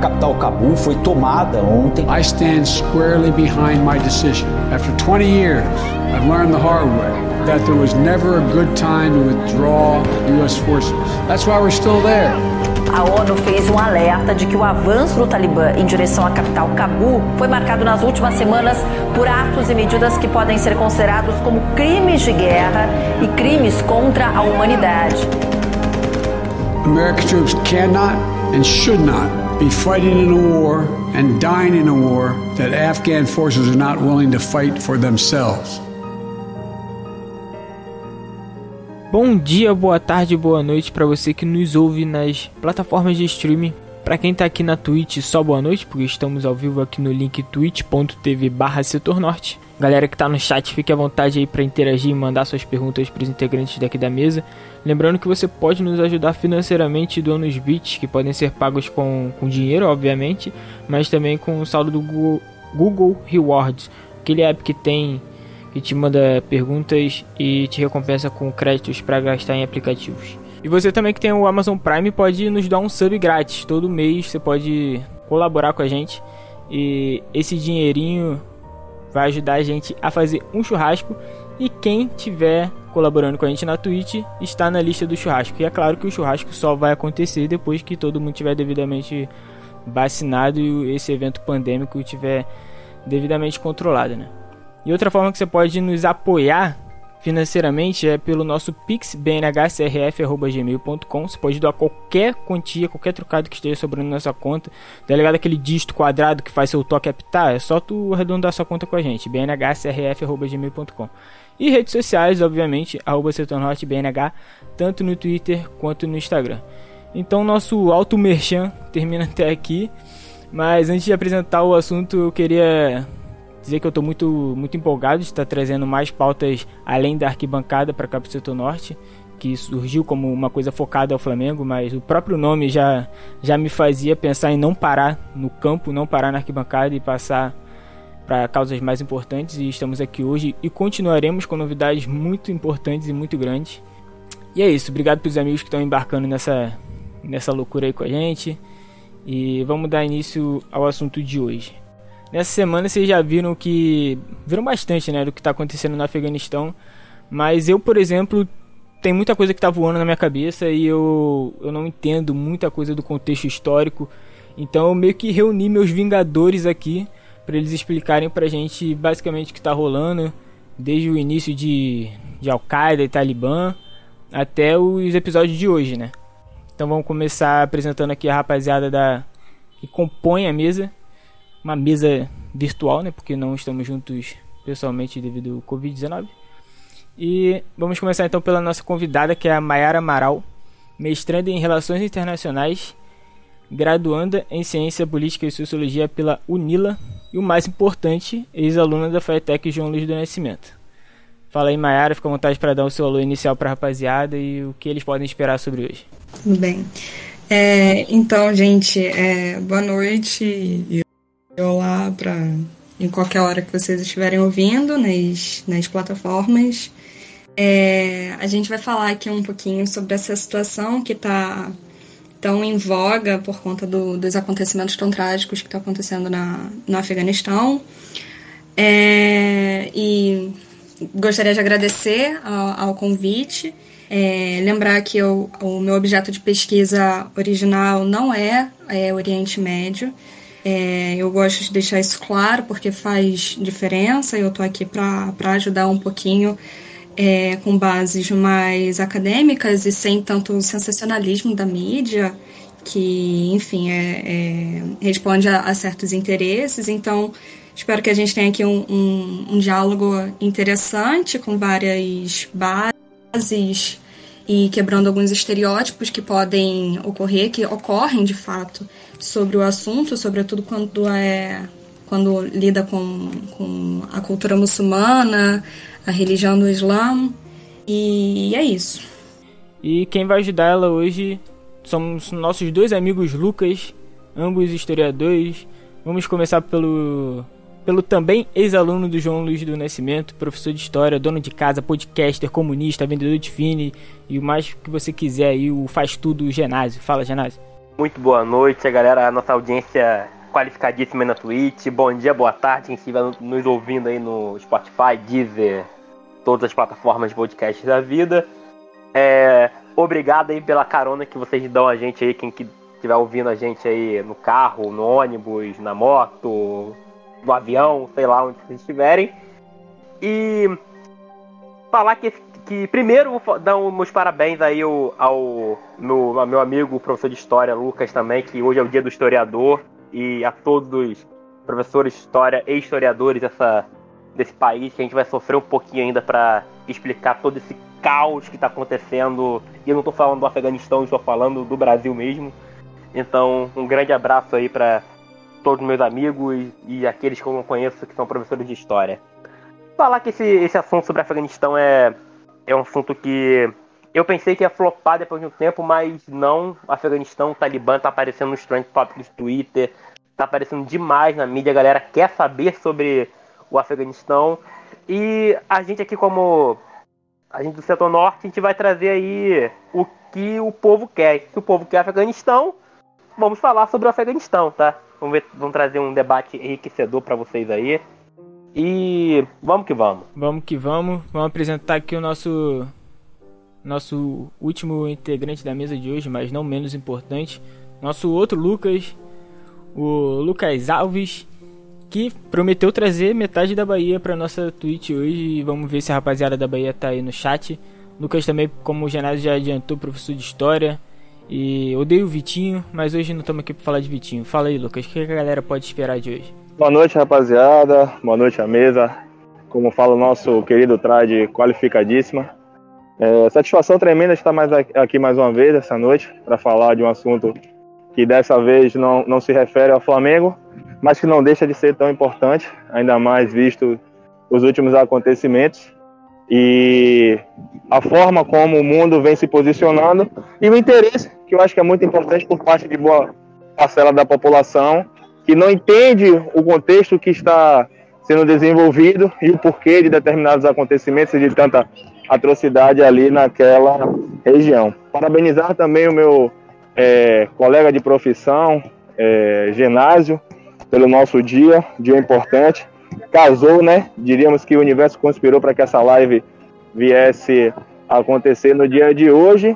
capital Cabul foi tomada ontem. I stand squarely behind my decision. After 20 years, I've learned the hard way that there was never a good time to withdraw US forces. That's why we're still there. A ONU fez um alerta de que o avanço do Talibã em direção à capital Cabul foi marcado nas últimas semanas por atos e medidas que podem ser considerados como crimes de guerra e crimes contra a humanidade. American troops cannot and should not be fighting in a war and dying in a war that Afghan forces are not willing to fight for themselves. Bom dia, boa tarde, boa noite para você que nos ouve nas plataformas de streaming. Para quem tá aqui na Twitch, só boa noite, porque estamos ao vivo aqui no link twitch.tv barra setor norte. Galera que tá no chat, fique à vontade aí para interagir e mandar suas perguntas para os integrantes daqui da mesa. Lembrando que você pode nos ajudar financeiramente doando os bits, que podem ser pagos com, com dinheiro, obviamente, mas também com o saldo do Google, Google Rewards, aquele app que tem que te manda perguntas e te recompensa com créditos para gastar em aplicativos. E você também que tem o Amazon Prime pode nos dar um sub grátis. Todo mês você pode colaborar com a gente e esse dinheirinho vai ajudar a gente a fazer um churrasco e quem tiver colaborando com a gente na Twitch está na lista do churrasco. E é claro que o churrasco só vai acontecer depois que todo mundo tiver devidamente vacinado e esse evento pandêmico tiver devidamente controlado, né? E outra forma que você pode nos apoiar financeiramente é pelo nosso pix bnhcrf.gmail.com. Você pode doar qualquer quantia, qualquer trocado que esteja sobrando na sua conta. Tá ligado aquele dígito quadrado que faz seu toque apitar? É só tu arredondar sua conta com a gente. bnhcrf.gmail.com. E redes sociais, obviamente, arroba BNH, tanto no Twitter quanto no Instagram. Então nosso auto merchan termina até aqui. Mas antes de apresentar o assunto, eu queria dizer que eu estou muito, muito empolgado de estar trazendo mais pautas além da arquibancada para cá para o setor norte, que surgiu como uma coisa focada ao Flamengo, mas o próprio nome já, já me fazia pensar em não parar no campo, não parar na arquibancada e passar para causas mais importantes. E estamos aqui hoje e continuaremos com novidades muito importantes e muito grandes. E é isso, obrigado para os amigos que estão embarcando nessa, nessa loucura aí com a gente. E vamos dar início ao assunto de hoje. Nessa semana vocês já viram que. Viram bastante, né? Do que está acontecendo no Afeganistão. Mas eu, por exemplo, tem muita coisa que está voando na minha cabeça e eu, eu não entendo muita coisa do contexto histórico. Então eu meio que reuni meus Vingadores aqui para eles explicarem pra gente basicamente o que está rolando desde o início de, de Al-Qaeda e Talibã até os episódios de hoje, né? Então vamos começar apresentando aqui a rapaziada da que compõe a mesa uma mesa virtual, né? Porque não estamos juntos pessoalmente devido ao Covid-19. E vamos começar então pela nossa convidada, que é a Mayara Amaral, mestranda em Relações Internacionais, graduanda em Ciência Política e Sociologia pela UNILA e o mais importante, ex-aluna da FATEC João Luiz do Nascimento. Fala aí, Mayara, fica à vontade para dar o seu alô inicial para a rapaziada e o que eles podem esperar sobre hoje. Tudo bem. É, então, gente, é, boa noite olá em qualquer hora que vocês estiverem ouvindo nas, nas plataformas. É, a gente vai falar aqui um pouquinho sobre essa situação que está tão em voga por conta do, dos acontecimentos tão trágicos que estão tá acontecendo na, no Afeganistão. É, e gostaria de agradecer ao, ao convite. É, lembrar que eu, o meu objeto de pesquisa original não é, é Oriente Médio. É, eu gosto de deixar isso claro porque faz diferença. Eu estou aqui para ajudar um pouquinho é, com bases mais acadêmicas e sem tanto sensacionalismo da mídia, que, enfim, é, é, responde a, a, certos interesses. Então, espero que a gente tenha aqui um, um, um diálogo interessante com várias bases e quebrando alguns estereótipos que podem ocorrer, que ocorrem de fato sobre o assunto, sobretudo quando é quando lida com, com a cultura muçulmana, a religião do Islã. E é isso. E quem vai ajudar ela hoje somos nossos dois amigos Lucas, ambos historiadores. Vamos começar pelo pelo também ex-aluno do João Luiz do Nascimento, professor de história, dono de casa, podcaster, comunista, vendedor de fine e o mais que você quiser aí, o faz tudo Genásio. Fala, Genásio. Muito boa noite, galera, a nossa audiência qualificadíssima na Twitch. Bom dia, boa tarde, quem estiver nos ouvindo aí no Spotify, Deezer, todas as plataformas de podcast da vida. É, obrigado aí pela carona que vocês dão a gente aí, quem estiver ouvindo a gente aí no carro, no ônibus, na moto, no avião, sei lá onde vocês estiverem. E falar que, que primeiro vou dar meus parabéns aí ao, ao meu, ao meu amigo, professor de história, Lucas, também, que hoje é o dia do historiador, e a todos os professores de história e historiadores dessa, desse país, que a gente vai sofrer um pouquinho ainda para explicar todo esse caos que está acontecendo. E eu não estou falando do Afeganistão, estou falando do Brasil mesmo. Então, um grande abraço aí para todos meus amigos e aqueles que eu não conheço que são professores de história. Falar que esse, esse assunto sobre Afeganistão é, é um assunto que eu pensei que ia flopar depois de um tempo, mas não. Afeganistão, Talibã tá aparecendo nos trend topics do Twitter, tá aparecendo demais na mídia, a galera quer saber sobre o Afeganistão. E a gente aqui, como a gente do setor norte, a gente vai trazer aí o que o povo quer. Se o povo quer Afeganistão, vamos falar sobre o Afeganistão, tá? Vamos, ver, vamos trazer um debate enriquecedor para vocês aí. E vamos que vamos. Vamos que vamos. Vamos apresentar aqui o nosso nosso último integrante da mesa de hoje, mas não menos importante, nosso outro Lucas, o Lucas Alves, que prometeu trazer metade da Bahia para nossa Twitch hoje. Vamos ver se a rapaziada da Bahia tá aí no chat. Lucas também, como o Genásio já adiantou, professor de história. E odeio o Vitinho, mas hoje não estamos aqui para falar de Vitinho. Fala aí, Lucas, o que a galera pode esperar de hoje? Boa noite, rapaziada. Boa noite à mesa. Como fala o nosso querido Trade, qualificadíssima. É, satisfação tremenda estar mais aqui mais uma vez essa noite para falar de um assunto que dessa vez não, não se refere ao Flamengo, mas que não deixa de ser tão importante, ainda mais visto os últimos acontecimentos e a forma como o mundo vem se posicionando e o interesse que eu acho que é muito importante por parte de boa parcela da população que não entende o contexto que está sendo desenvolvido e o porquê de determinados acontecimentos e de tanta atrocidade ali naquela região. Parabenizar também o meu é, colega de profissão, é, Genásio, pelo nosso dia, dia importante. Casou, né? Diríamos que o universo conspirou para que essa live viesse acontecer no dia de hoje.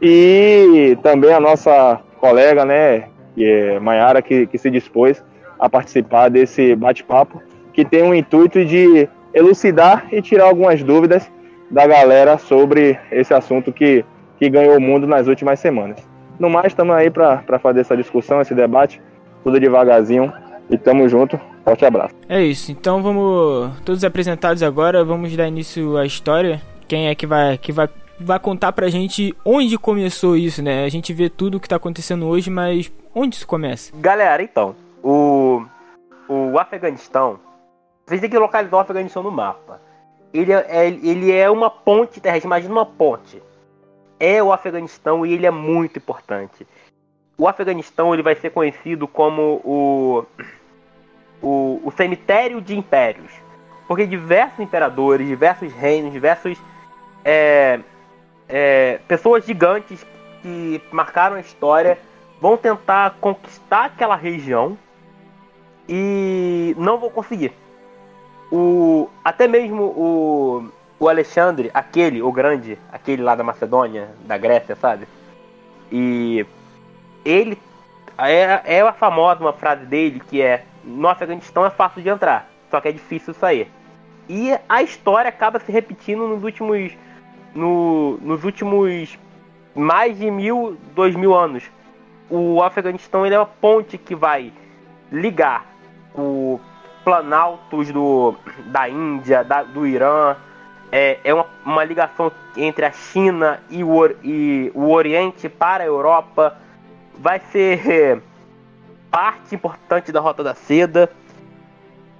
E também a nossa colega, né, é Maiara, que, que se dispôs a participar desse bate-papo, que tem o intuito de elucidar e tirar algumas dúvidas da galera sobre esse assunto que, que ganhou o mundo nas últimas semanas. No mais, estamos aí para fazer essa discussão, esse debate, tudo devagarzinho e tamo junto. Forte abraço. É isso, então vamos todos apresentados agora, vamos dar início à história. Quem é que vai que vai vai contar pra gente onde começou isso, né? A gente vê tudo o que tá acontecendo hoje, mas onde isso começa? Galera, então, o o Afeganistão, vocês têm que localizar o Afeganistão no mapa ele é, ele é uma ponte terrestre, imagina uma ponte. É o Afeganistão e ele é muito importante. O Afeganistão ele vai ser conhecido como o, o, o cemitério de impérios. Porque diversos imperadores, diversos reinos, diversos é, é, pessoas gigantes que marcaram a história vão tentar conquistar aquela região e não vão conseguir o até mesmo o, o Alexandre, aquele, o grande, aquele lá da Macedônia, da Grécia, sabe? E ele é, é a famosa uma frase dele que é no Afeganistão é fácil de entrar, só que é difícil sair. E a história acaba se repetindo nos últimos no, nos últimos mais de mil, dois mil anos. O Afeganistão ele é uma ponte que vai ligar o planaltos do, da Índia, da, do Irã. É, é uma, uma, ligação entre a China e o, e o Oriente para a Europa. Vai ser parte importante da Rota da Seda.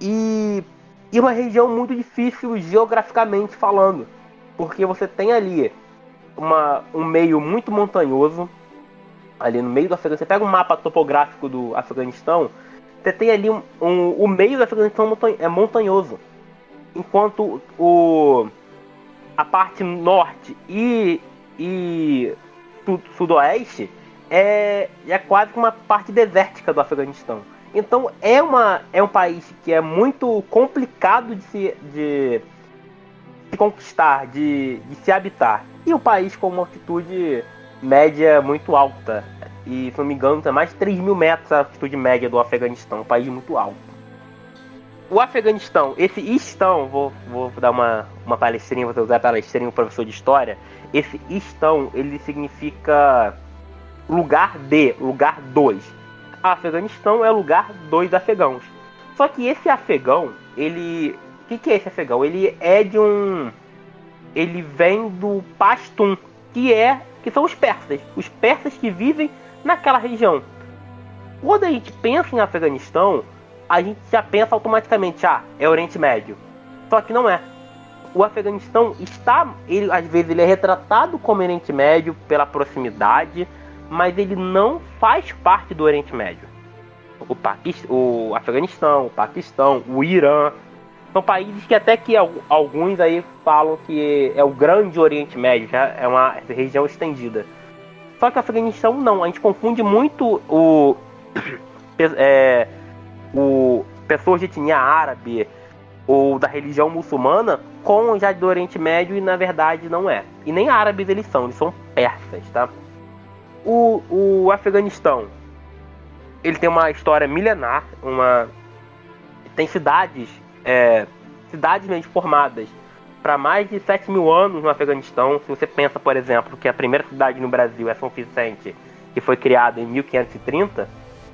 E, e uma região muito difícil geograficamente falando. Porque você tem ali uma, um meio muito montanhoso. Ali no meio do Afeganistão. Você pega um mapa topográfico do Afeganistão você tem ali um, um, o meio da Afeganistão é montanhoso. Enquanto o, a parte norte e, e sudoeste é, é quase uma parte desértica do Afeganistão. Então é, uma, é um país que é muito complicado de se, de, de conquistar, de, de se habitar. E o país com uma altitude média muito alta. E se não me engano, tem mais de 3 mil metros a altitude média do Afeganistão, um país muito alto. O Afeganistão, esse Istão, vou, vou dar uma, uma palestrinha, vou usar palestrinha um professor de história. Esse Istão, ele significa lugar de, lugar 2. Afeganistão é lugar 2 afegãos. Só que esse afegão, ele. O que, que é esse afegão? Ele é de um. Ele vem do Pashtun, que é. que são os persas. Os persas que vivem naquela região. Quando a gente pensa em Afeganistão, a gente já pensa automaticamente, ah, é Oriente Médio. Só que não é. O Afeganistão está, ele, às vezes ele é retratado como Oriente Médio pela proximidade, mas ele não faz parte do Oriente Médio. O, Paquist o Afeganistão, o Paquistão, o Irã, são países que até que alguns aí falam que é o grande Oriente Médio, já é uma região estendida. Só que o Afeganistão não, a gente confunde muito o, é, o pessoas de etnia árabe ou da religião muçulmana com já do Oriente Médio e na verdade não é. E nem árabes eles são, eles são persas, tá? O, o Afeganistão, ele tem uma história milenar, uma tem cidades, é, cidades mesmo formadas para mais de 7 mil anos no Afeganistão. Se você pensa, por exemplo, que a primeira cidade no Brasil é São Vicente, que foi criada em 1530,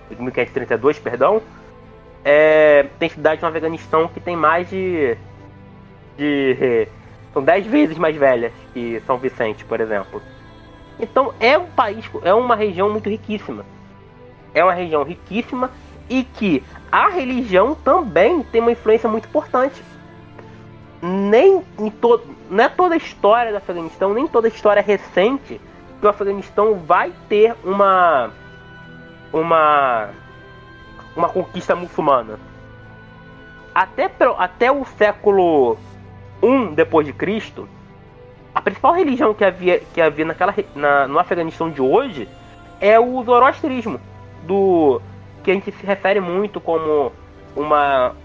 1532, perdão, é, tem cidades no Afeganistão que tem mais de, de são 10 vezes mais velhas que São Vicente, por exemplo. Então é um país, é uma região muito riquíssima. É uma região riquíssima e que a religião também tem uma influência muito importante. Nem em todo, não é toda a história do Afeganistão, nem toda a história recente que o Afeganistão vai ter uma uma uma conquista muçulmana. Até, até o século I depois de Cristo, a principal religião que havia, que havia naquela, na, no Afeganistão de hoje é o zoroastrismo, do que a gente se refere muito como uma,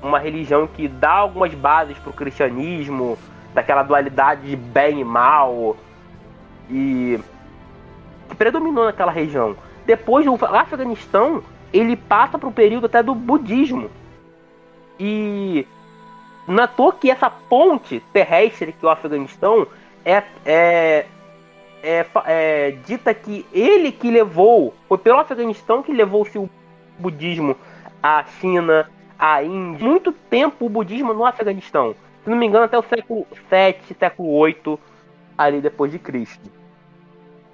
uma religião que dá algumas bases para o cristianismo, daquela dualidade de bem e mal, e que predominou naquela região. Depois, o Afeganistão ele passa para o período até do budismo. E à toa que essa ponte terrestre que é o Afeganistão é, é, é, é, dita que ele que levou, foi pelo Afeganistão que levou-se o budismo à China, à Índia. Muito tempo o budismo no Afeganistão. Se não me engano, até o século 7, século 8, ali depois de Cristo.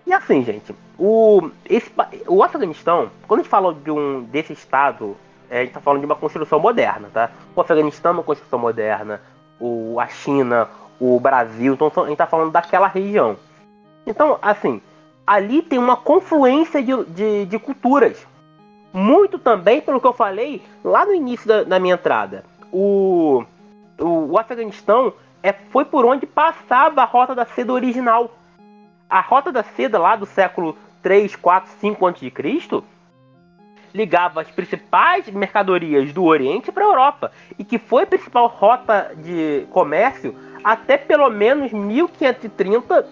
E assim, gente, o, esse, o Afeganistão, quando a gente fala de um, desse estado, é, a gente está falando de uma construção moderna, tá? O Afeganistão é uma construção moderna, o, a China, o Brasil, então a gente está falando daquela região. Então, assim, ali tem uma confluência de, de, de culturas. Muito também pelo que eu falei lá no início da, da minha entrada. O, o, o Afeganistão é, foi por onde passava a rota da seda original. A rota da seda lá do século 3, 4, 5 a.C. ligava as principais mercadorias do Oriente para a Europa e que foi a principal rota de comércio até pelo menos 1530,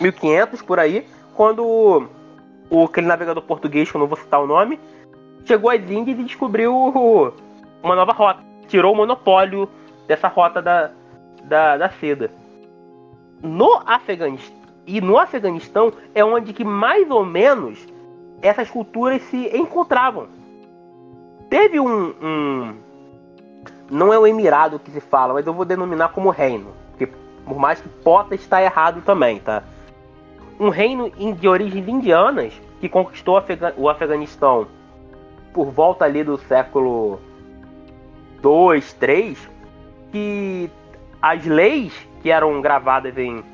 1500 por aí, quando o, aquele navegador português, que eu não vou citar o nome, chegou às Índias e descobriu uma nova rota. Tirou o monopólio dessa rota da, da, da seda. No Afeganistão, e no Afeganistão é onde que mais ou menos essas culturas se encontravam. Teve um, um não é o Emirado que se fala, mas eu vou denominar como reino. Porque por mais que possa estar errado também, tá? Um reino de origens indianas que conquistou o Afeganistão por volta ali do século 2, 3, que as leis que eram gravadas em,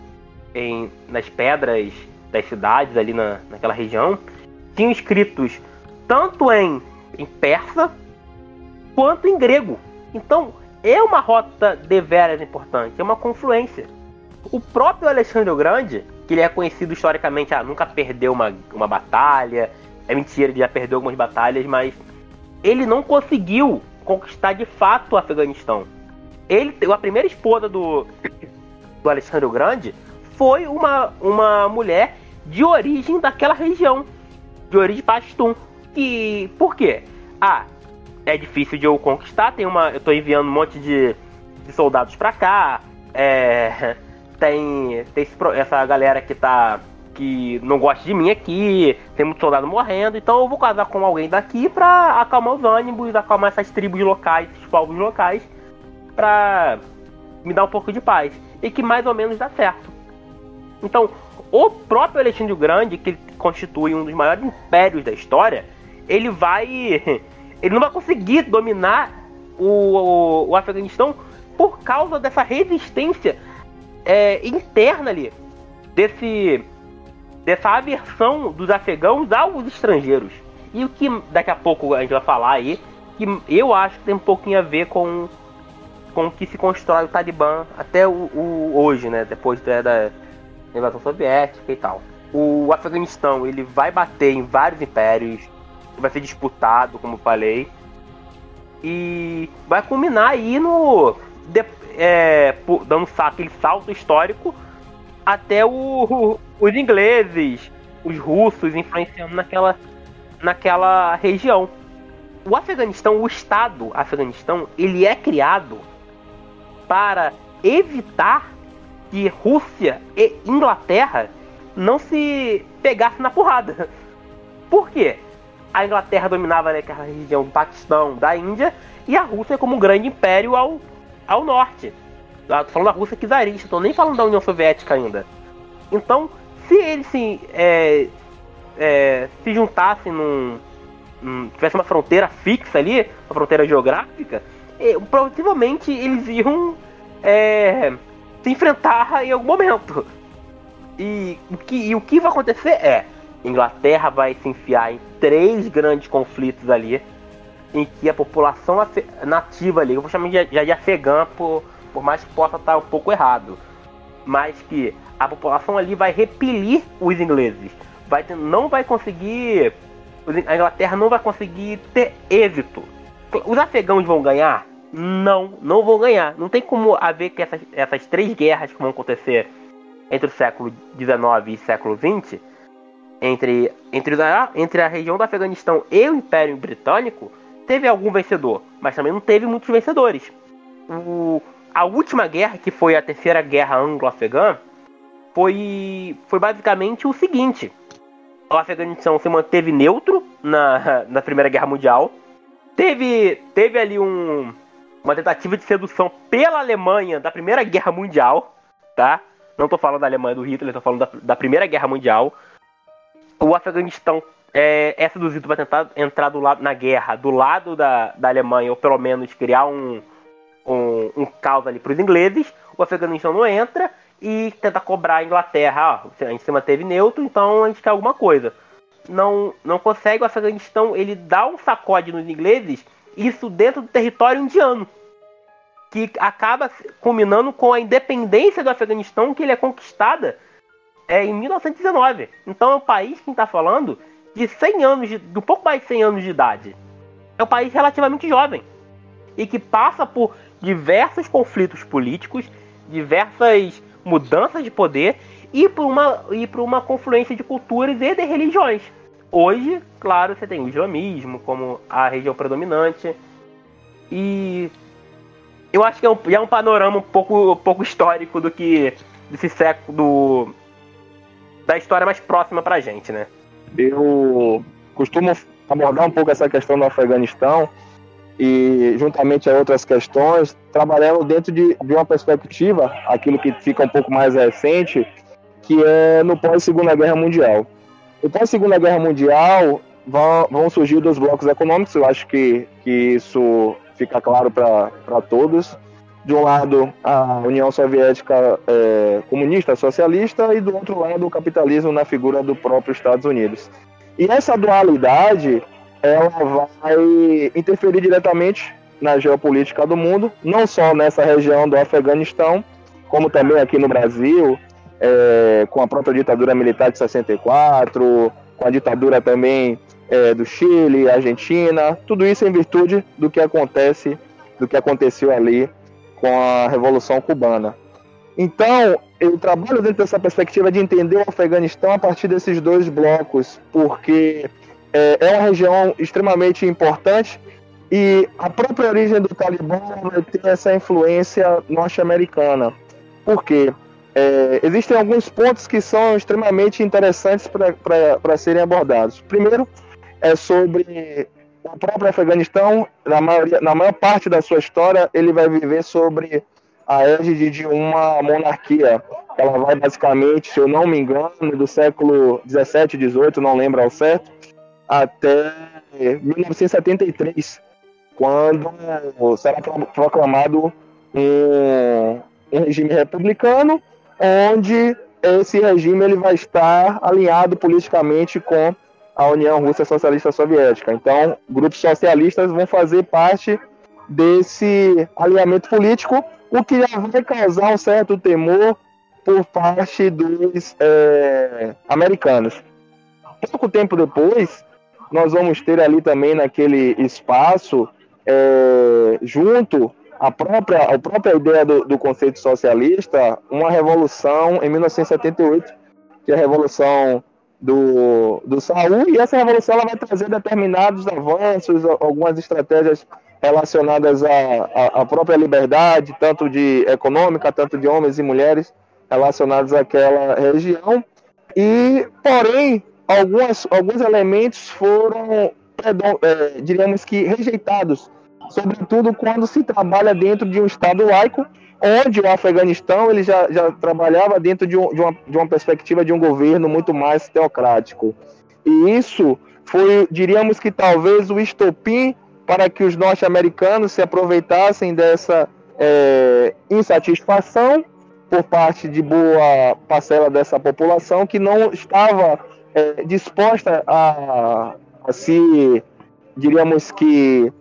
em nas pedras das cidades ali na, naquela região tinham escritos tanto em, em persa quanto em grego. Então, é uma rota deveras importante, é uma confluência. O próprio Alexandre o Grande, que ele é conhecido historicamente, ah, nunca perdeu uma, uma batalha. É mentira, ele já perdeu algumas batalhas, mas ele não conseguiu conquistar de fato o Afeganistão. Ele, a primeira esposa do, do Alexandre o Grande foi uma, uma mulher de origem daquela região, de origem pastum. E por quê? Ah, é difícil de eu conquistar, tem uma, eu tô enviando um monte de, de soldados para cá, é, tem, tem esse, essa galera que tá que não gosta de mim aqui, tem muito soldado morrendo, então eu vou casar com alguém daqui pra acalmar os ânimos, acalmar essas tribos locais, esses povos locais, pra me dar um pouco de paz. E que mais ou menos dá certo. Então, o próprio Alexandre o Grande, que constitui um dos maiores impérios da história, ele vai. Ele não vai conseguir dominar o, o, o Afeganistão por causa dessa resistência é, interna ali, desse, dessa aversão dos afegãos aos estrangeiros. E o que daqui a pouco a gente vai falar aí, que eu acho que tem um pouquinho a ver com, com o que se constrói o Talibã até o, o hoje, né? Depois da, da invasão soviética e tal. O Afeganistão ele vai bater em vários impérios, vai ser disputado, como falei, e vai culminar aí no é, dando aquele salto histórico até o, os ingleses, os russos influenciando naquela, naquela região. O Afeganistão, o Estado Afeganistão, ele é criado para evitar que Rússia e Inglaterra não se pegassem na porrada. Por quê? A Inglaterra dominava né, aquela região do Paquistão, da Índia, e a Rússia como um grande império ao, ao norte. tô falando da Rússia czarista, tô nem falando da União Soviética ainda. Então, se eles se, é, é, se juntassem num, num, tivesse uma fronteira fixa ali, uma fronteira geográfica, é, provavelmente eles iam é, se enfrentar em algum momento. E o que, e o que vai acontecer é: Inglaterra vai se enfiar em três grandes conflitos ali, em que a população nativa ali, eu vou chamar de, já de afegã, por, por mais que possa estar um pouco errado, mas que a população ali vai repelir os ingleses, vai não vai conseguir, a Inglaterra não vai conseguir ter êxito. Os afegãos vão ganhar? Não, não vão ganhar. Não tem como haver que essas, essas três guerras que vão acontecer entre o século XIX e século XX, entre, entre, entre a região do Afeganistão e o Império Britânico, teve algum vencedor, mas também não teve muitos vencedores. O, a última guerra, que foi a Terceira Guerra Anglo-Afegã, foi, foi basicamente o seguinte: o Afeganistão se manteve neutro na, na Primeira Guerra Mundial, teve, teve ali um, uma tentativa de sedução pela Alemanha da Primeira Guerra Mundial, tá? Não tô falando da Alemanha do Hitler, tô falando da, da Primeira Guerra Mundial. O Afeganistão é, é seduzido para tentar entrar do lado, na guerra do lado da, da Alemanha, ou pelo menos criar um, um, um caos ali para os ingleses. O Afeganistão não entra e tenta cobrar a Inglaterra. A gente se manteve neutro, então a gente quer alguma coisa. Não, não consegue, o Afeganistão ele dá um sacode nos ingleses isso dentro do território indiano, que acaba culminando com a independência do Afeganistão, que ele é conquistada é, em 1919. Então é um país que está falando de 100 anos, de, de um pouco mais de 100 anos de idade. É um país relativamente jovem e que passa por diversos conflitos políticos, diversas mudanças de poder e por uma, e por uma confluência de culturas e de religiões. Hoje, claro, você tem o islamismo como a região predominante. E eu acho que é um, é um panorama um pouco, um pouco histórico do que desse século do, da história mais próxima pra gente, né? Eu costumo abordar um pouco essa questão do Afeganistão e, juntamente a outras questões, trabalhando dentro de, de uma perspectiva, aquilo que fica um pouco mais recente, que é no pós-Segunda Guerra Mundial. Então, a Segunda Guerra Mundial vão, vão surgir dois blocos econômicos, eu acho que, que isso fica claro para todos. De um lado, a União Soviética é, comunista, socialista, e do outro lado, o capitalismo na figura do próprio Estados Unidos. E essa dualidade ela vai interferir diretamente na geopolítica do mundo, não só nessa região do Afeganistão, como também aqui no Brasil, é, com a própria ditadura militar de 64, com a ditadura também é, do Chile, Argentina, tudo isso em virtude do que acontece, do que aconteceu ali com a Revolução Cubana. Então, eu trabalho dentro dessa perspectiva de entender o Afeganistão a partir desses dois blocos, porque é, é uma região extremamente importante e a própria origem do Talibã vai ter essa influência norte-americana. Por quê? É, existem alguns pontos que são extremamente interessantes para serem abordados. Primeiro, é sobre o próprio Afeganistão, na, maioria, na maior parte da sua história, ele vai viver sobre a égide de uma monarquia. Ela vai basicamente, se eu não me engano, do século 17, 18, não lembro ao certo, até 1973, quando será proclamado um, um regime republicano, onde esse regime ele vai estar alinhado politicamente com a União Russa Socialista Soviética. Então, grupos socialistas vão fazer parte desse alinhamento político, o que já vai causar um certo temor por parte dos é, americanos. Pouco tempo depois, nós vamos ter ali também naquele espaço, é, junto à própria, a própria ideia do, do conceito socialista, uma revolução em 1978, que é a Revolução do, do Saul, e essa revolução ela vai trazer determinados avanços, algumas estratégias relacionadas à, à própria liberdade, tanto de econômica, tanto de homens e mulheres relacionados àquela região. E, porém, algumas, alguns elementos foram, é, diríamos que, rejeitados, sobretudo quando se trabalha dentro de um Estado laico, onde o Afeganistão ele já, já trabalhava dentro de, um, de, uma, de uma perspectiva de um governo muito mais teocrático. E isso foi, diríamos que talvez o estopim para que os norte-americanos se aproveitassem dessa é, insatisfação por parte de boa parcela dessa população que não estava é, disposta a, a se, diríamos que,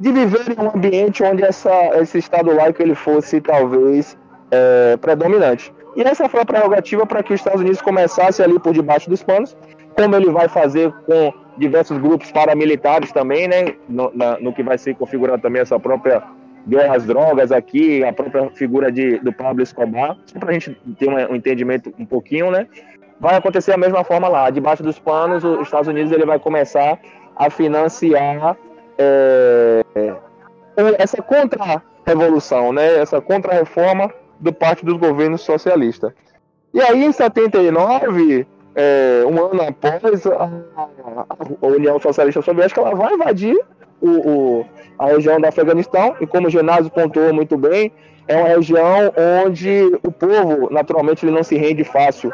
de viver em um ambiente onde essa, esse Estado laico ele fosse talvez é, predominante. E essa foi a prerrogativa para que os Estados Unidos começasse ali por debaixo dos panos, como ele vai fazer com diversos grupos paramilitares também, né, no, na, no que vai ser configurado também essa própria guerra às drogas aqui, a própria figura de, do Pablo Escobar, para a gente ter um, um entendimento um pouquinho, né, vai acontecer a mesma forma lá, debaixo dos panos, os Estados Unidos ele vai começar a financiar é, essa contra-revolução, né? essa contra-reforma do parte dos governos socialistas. E aí, em 79, é, um ano após, a, a, União Socialista Soviética ela vai invadir o, o, a região do Afeganistão, e como o Genásio pontuou muito bem, é uma região onde o povo, naturalmente, ele não se rende fácil.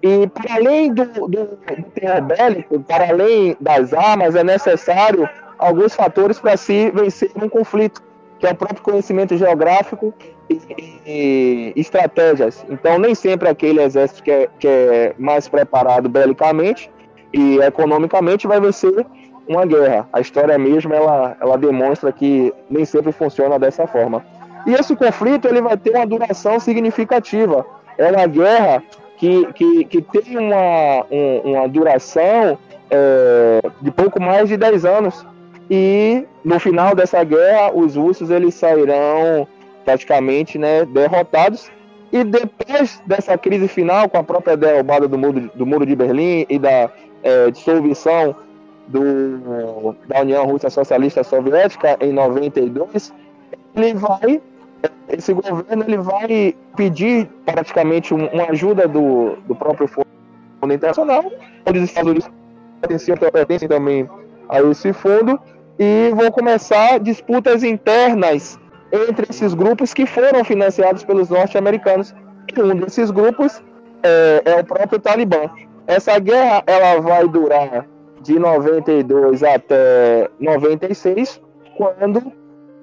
E para além do, do, do bélico, para além das armas, é necessário alguns fatores para se vencer um conflito, que é o próprio conhecimento geográfico e, e, estratégias. Então, nem sempre aquele exército que é, que é mais preparado belicamente e economicamente vai vencer uma guerra. A história mesmo ela, ela demonstra que nem sempre funciona dessa forma. E esse conflito ele vai ter uma duração significativa. É uma guerra que, que, que tem uma, um, uma duração é, de pouco mais de 10 anos. E no final dessa guerra, os russos eles sairão praticamente né, derrotados. E depois dessa crise final, com a própria derrubada do muro, do muro de Berlim e da é, dissolução do, da União Russa Socialista Soviética em 92, ele vai, esse governo ele vai pedir praticamente um, uma ajuda do, do próprio Fundo Internacional, onde os Estados Unidos pertencem, pertencem também a esse fundo, e vão começar disputas internas entre esses grupos que foram financiados pelos norte-americanos. Um desses grupos é, é, o próprio Talibã. Essa guerra ela vai durar de 92 até 96, quando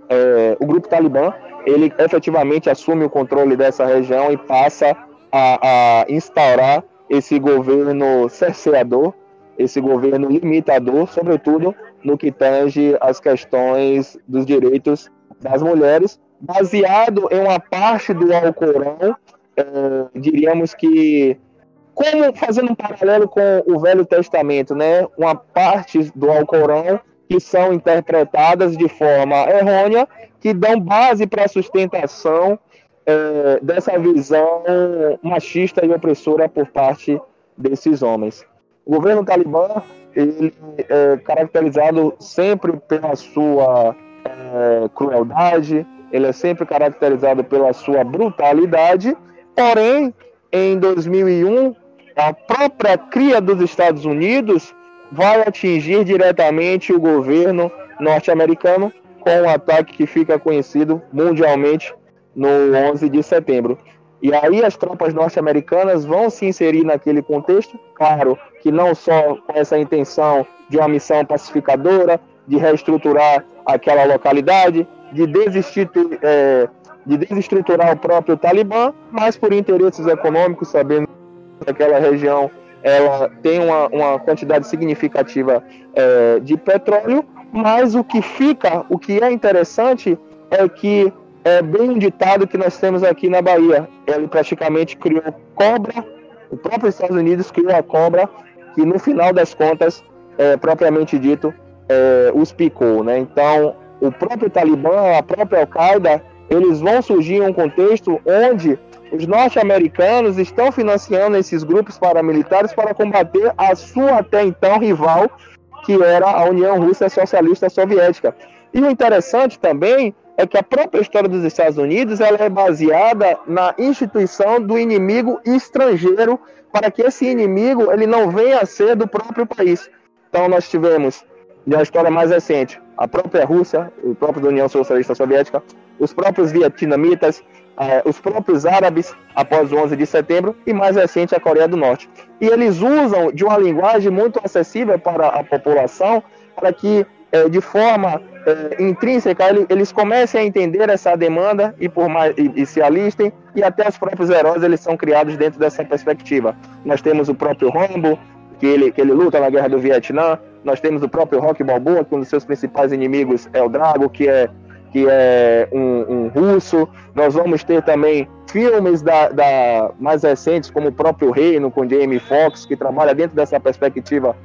é, o grupo Talibã ele efetivamente assume o controle dessa região e passa a, a instaurar esse governo cerceador, esse governo limitador, sobretudo no que tange as questões dos direitos das mulheres, baseado em uma parte do Alcorão é, diríamos que como fazendo um paralelo com o Velho Testamento, né? Uma parte do Alcorão que são interpretadas de forma errônea, que dão base para a sustentação é, dessa visão machista e opressora por parte desses homens. O governo talibã ele é caracterizado sempre pela sua é, crueldade, ele é sempre caracterizado pela sua brutalidade, porém, em 2001, a própria cria dos Estados Unidos vai atingir diretamente o governo norte-americano com um ataque que fica conhecido mundialmente no 11 de setembro. E aí as tropas norte-americanas vão se inserir naquele contexto, claro que não só com essa intenção de uma missão pacificadora, de reestruturar aquela localidade, de, é, de desestruturar o próprio Talibã, mas por interesses econômicos, sabendo que aquela região ela tem uma, uma quantidade significativa é, de petróleo, mas o que fica, o que é interessante é que é bem um ditado que nós temos aqui na Bahia. Ele praticamente criou cobra, o próprio Estados Unidos criou a cobra, que no final das contas, é, propriamente dito, é, os picou. Né? Então, o próprio Talibã, a própria Al-Qaeda, eles vão surgir em um contexto onde os norte-americanos estão financiando esses grupos paramilitares para combater a sua até então rival, que era a União Russa Socialista Soviética. E o interessante também é que a própria história dos Estados Unidos ela é baseada na instituição do inimigo estrangeiro para que esse inimigo ele não venha a ser do próprio país. Então nós tivemos na história mais recente a própria Rússia, o próprio da União Socialista Soviética, os próprios vietnamitas, eh, os próprios árabes após o 11 de setembro e mais recente a Coreia do Norte. E eles usam de uma linguagem muito acessível para a população para que eh, de forma eh, intrínseca eles comecem a entender essa demanda e por mais e, e, se alistem e até os próprios heróis eles são criados dentro dessa perspectiva. Nós temos o próprio Rambo que ele que ele luta na guerra do Vietnã. Nós temos o próprio Rock Balboa que um dos seus principais inimigos é o Drago que é que é um, um russo. Nós vamos ter também filmes da, da, mais recentes, como o próprio Reino, com Jamie Foxx, que trabalha dentro dessa perspectiva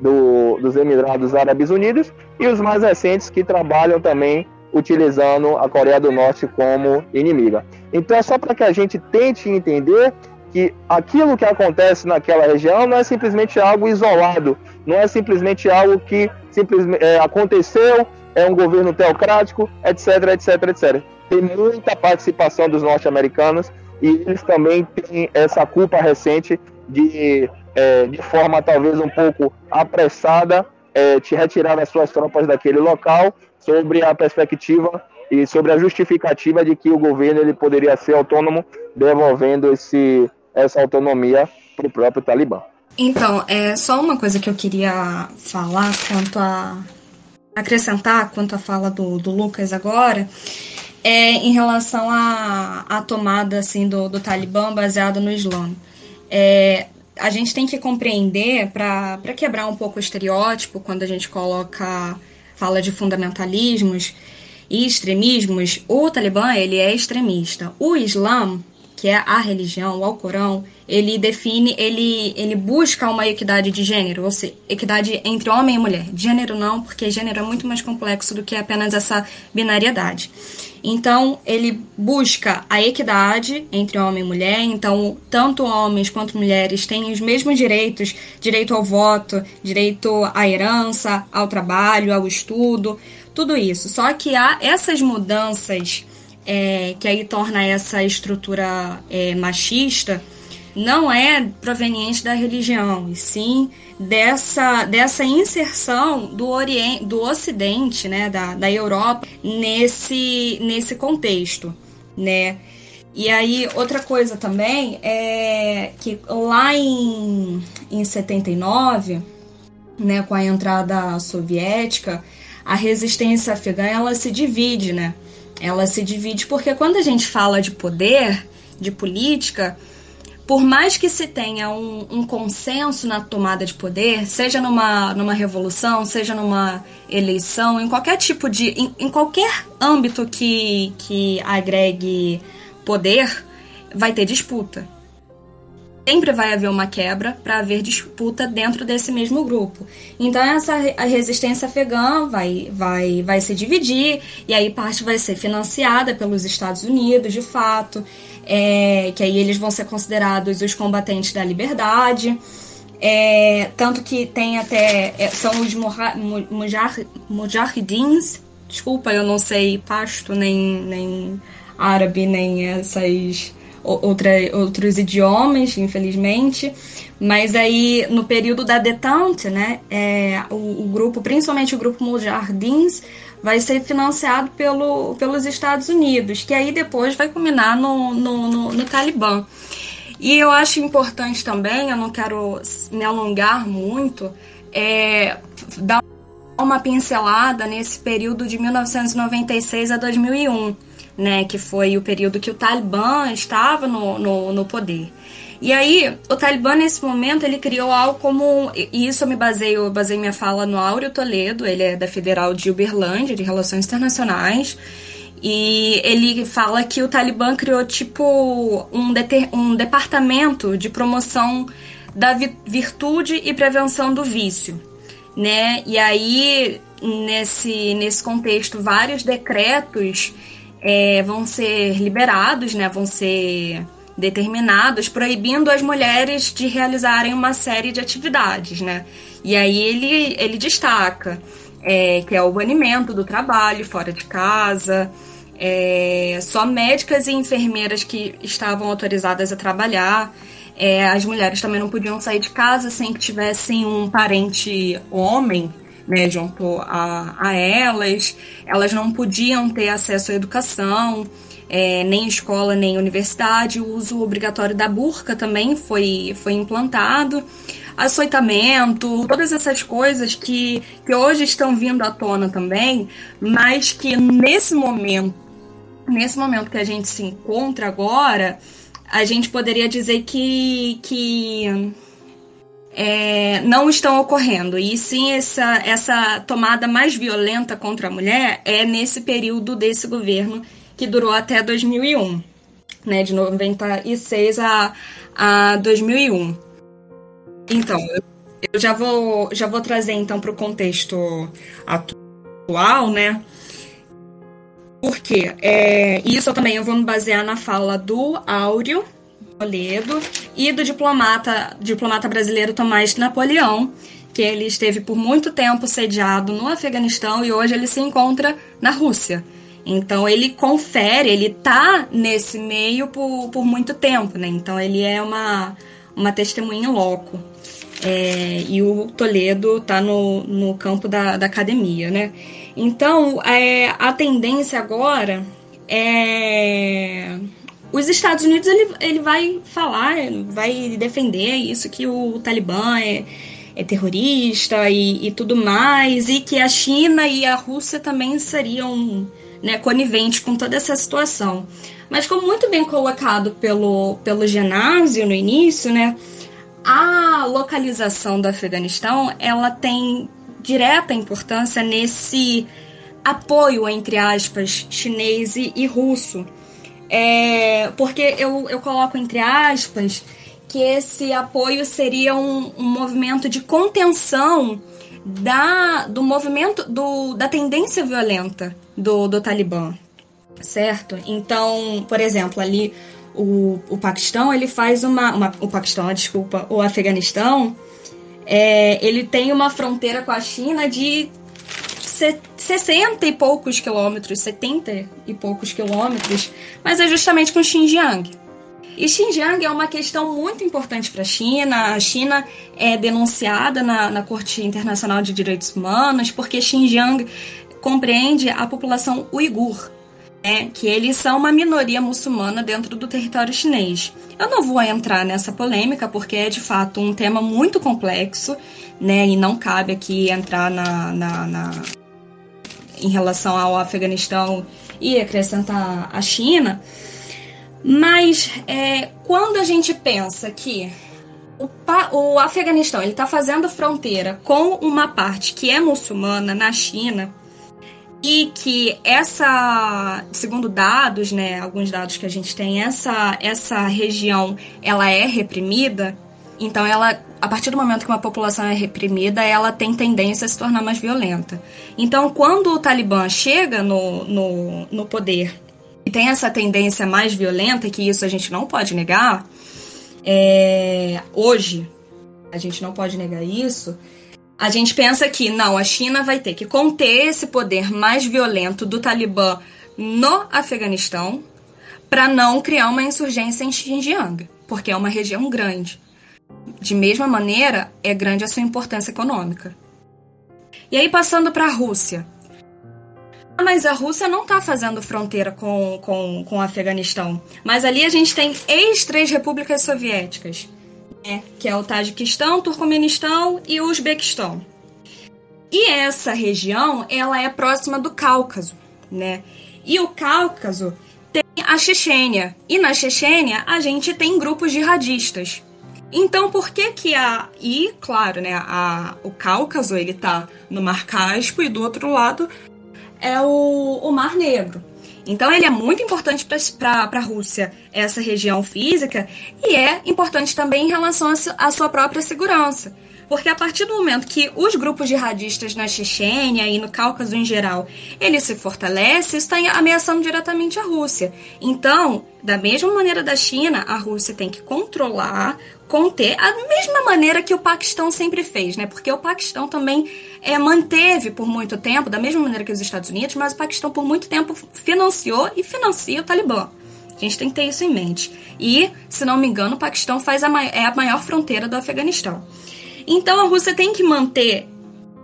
do, dos Emirados Árabes Unidos, e os mais recentes que trabalham também utilizando a Coreia do Norte como inimiga. Então é só para que a gente tente entender que aquilo que acontece naquela região não é simplesmente algo isolado, não é simplesmente algo que simplesmente é, aconteceu é um governo teocrático, etc, etc, etc. Tem muita participação dos norte-americanos e eles também têm essa culpa recente de, é, de forma talvez um pouco apressada, é, te retirar as suas tropas daquele local sobre a perspectiva e sobre a justificativa de que o governo ele poderia ser autônomo, devolvendo esse, essa autonomia para o próprio Talibã. Então, é só uma coisa que eu queria falar quanto a acrescentar quanto à fala do, do Lucas agora é em relação à, à tomada assim do, do Talibã baseada no Islã. É, a gente tem que compreender para quebrar um pouco o estereótipo quando a gente coloca fala de fundamentalismos e extremismos, o Talibã ele é extremista. O Islã, que é a religião, o Alcorão, ele define, ele, ele busca uma equidade de gênero, ou seja, equidade entre homem e mulher. Gênero não, porque gênero é muito mais complexo do que apenas essa binariedade. Então, ele busca a equidade entre homem e mulher, então, tanto homens quanto mulheres têm os mesmos direitos, direito ao voto, direito à herança, ao trabalho, ao estudo, tudo isso. Só que há essas mudanças é, que aí torna essa estrutura é, machista, não é proveniente da religião, e sim dessa, dessa inserção do, oriente, do Ocidente, né, da, da Europa, nesse, nesse contexto, né? E aí, outra coisa também é que lá em, em 79, né, com a entrada soviética, a resistência afegã ela se divide, né? Ela se divide porque quando a gente fala de poder, de política, por mais que se tenha um, um, consenso na tomada de poder, seja numa, numa revolução, seja numa eleição, em qualquer tipo de. em, em qualquer âmbito que, que agregue poder, vai ter disputa. Sempre vai haver uma quebra para haver disputa dentro desse mesmo grupo. Então essa a resistência afegã vai, vai, vai se dividir e aí parte vai ser financiada pelos Estados Unidos, de fato, é, que aí eles vão ser considerados os combatentes da liberdade. É, tanto que tem até. É, são os mujahidins. Desculpa, eu não sei pasto, nem, nem árabe, nem essas outra, outros idiomas, infelizmente. Mas aí, no período da detente, né, é, o, o, grupo, principalmente o grupo Mujahidins, vai ser financiado pelo, pelos Estados Unidos, que aí depois vai culminar no, no, no, no Talibã. E eu acho importante também, eu não quero me alongar muito, é, dar uma pincelada nesse período de 1996 a 2001, né, que foi o período que o Talibã estava no, no, no poder. E aí, o Talibã, nesse momento, ele criou algo como. E isso eu me baseio, eu baseio minha fala no Áureo Toledo, ele é da Federal de Uberlândia, de Relações Internacionais. E ele fala que o Talibã criou tipo um, um departamento de promoção da virtude e prevenção do vício, né? E aí nesse nesse contexto vários decretos é, vão ser liberados, né? Vão ser determinados proibindo as mulheres de realizarem uma série de atividades, né? E aí ele ele destaca é, que é o banimento do trabalho fora de casa, é, só médicas e enfermeiras que estavam autorizadas a trabalhar. É, as mulheres também não podiam sair de casa sem que tivessem um parente homem né, junto a, a elas. Elas não podiam ter acesso à educação, é, nem escola, nem universidade. O uso obrigatório da burca também foi, foi implantado. Açoitamento, todas essas coisas que, que hoje estão vindo à tona também, mas que nesse momento nesse momento que a gente se encontra agora, a gente poderia dizer que, que é, não estão ocorrendo. E sim, essa, essa tomada mais violenta contra a mulher é nesse período desse governo que durou até 2001, né, de 96 a, a 2001. Então, eu já vou, já vou trazer então para o contexto atual, né? Porque é, isso também eu vou me basear na fala do Áureo Toledo e do diplomata, diplomata brasileiro Tomás Napoleão, que ele esteve por muito tempo sediado no Afeganistão e hoje ele se encontra na Rússia. Então ele confere, ele tá nesse meio por, por muito tempo, né? Então ele é uma, uma testemunha louco. É, e o Toledo tá no, no campo da, da academia, né? Então, é, a tendência agora é. Os Estados Unidos ele, ele vai falar, vai defender isso que o Talibã é, é terrorista e, e tudo mais, e que a China e a Rússia também seriam né, coniventes com toda essa situação. Mas como muito bem colocado pelo, pelo ginásio no início, né, a localização do Afeganistão ela tem direta importância nesse apoio, entre aspas, chinês e russo. É, porque eu, eu coloco entre aspas que esse apoio seria um, um movimento de contenção da, do movimento, do, da tendência violenta do, do Talibã, certo? Então, por exemplo, ali o, o Paquistão, ele faz uma, uma o Paquistão, desculpa, o Afeganistão, é, ele tem uma fronteira com a China de 60 e poucos quilômetros, 70 e poucos quilômetros, mas é justamente com Xinjiang. E Xinjiang é uma questão muito importante para a China. A China é denunciada na, na Corte Internacional de Direitos Humanos porque Xinjiang compreende a população uigur, né, que eles são uma minoria muçulmana dentro do território chinês. Eu não vou entrar nessa polêmica porque é de fato um tema muito complexo, né, e não cabe aqui entrar na, na, na em relação ao Afeganistão e acrescentar a China. Mas é, quando a gente pensa que o, o Afeganistão ele está fazendo fronteira com uma parte que é muçulmana na China e que essa, segundo dados, né, alguns dados que a gente tem, essa essa região ela é reprimida, então ela a partir do momento que uma população é reprimida, ela tem tendência a se tornar mais violenta. Então, quando o Talibã chega no, no, no poder e tem essa tendência mais violenta, que isso a gente não pode negar, é, hoje, a gente não pode negar isso, a gente pensa que não, a China vai ter que conter esse poder mais violento do Talibã no Afeganistão para não criar uma insurgência em Xinjiang, porque é uma região grande. De mesma maneira, é grande a sua importância econômica. E aí, passando para a Rússia. Ah, mas a Rússia não está fazendo fronteira com, com, com o Afeganistão. Mas ali a gente tem ex-três repúblicas soviéticas né, que é o Tajiquistão, Turcomenistão e o Uzbequistão. E essa região, ela é próxima do Cáucaso, né? E o Cáucaso tem a Chechênia. E na Chechênia a gente tem grupos jihadistas. Então, por que que a... E, claro, né, a, o Cáucaso, ele tá no Mar Caspo e do outro lado é o, o Mar Negro. Então ele é muito importante para a Rússia, essa região física, e é importante também em relação à sua própria segurança. Porque a partir do momento que os grupos jihadistas na Chechênia e no Cáucaso em geral, ele se fortalece, está ameaçando diretamente a Rússia. Então, da mesma maneira da China, a Rússia tem que controlar, conter, a mesma maneira que o Paquistão sempre fez, né? Porque o Paquistão também é, manteve por muito tempo, da mesma maneira que os Estados Unidos, mas o Paquistão por muito tempo financiou e financia o Talibã. A gente tem que ter isso em mente. E, se não me engano, o Paquistão faz a, é a maior fronteira do Afeganistão. Então a Rússia tem que manter,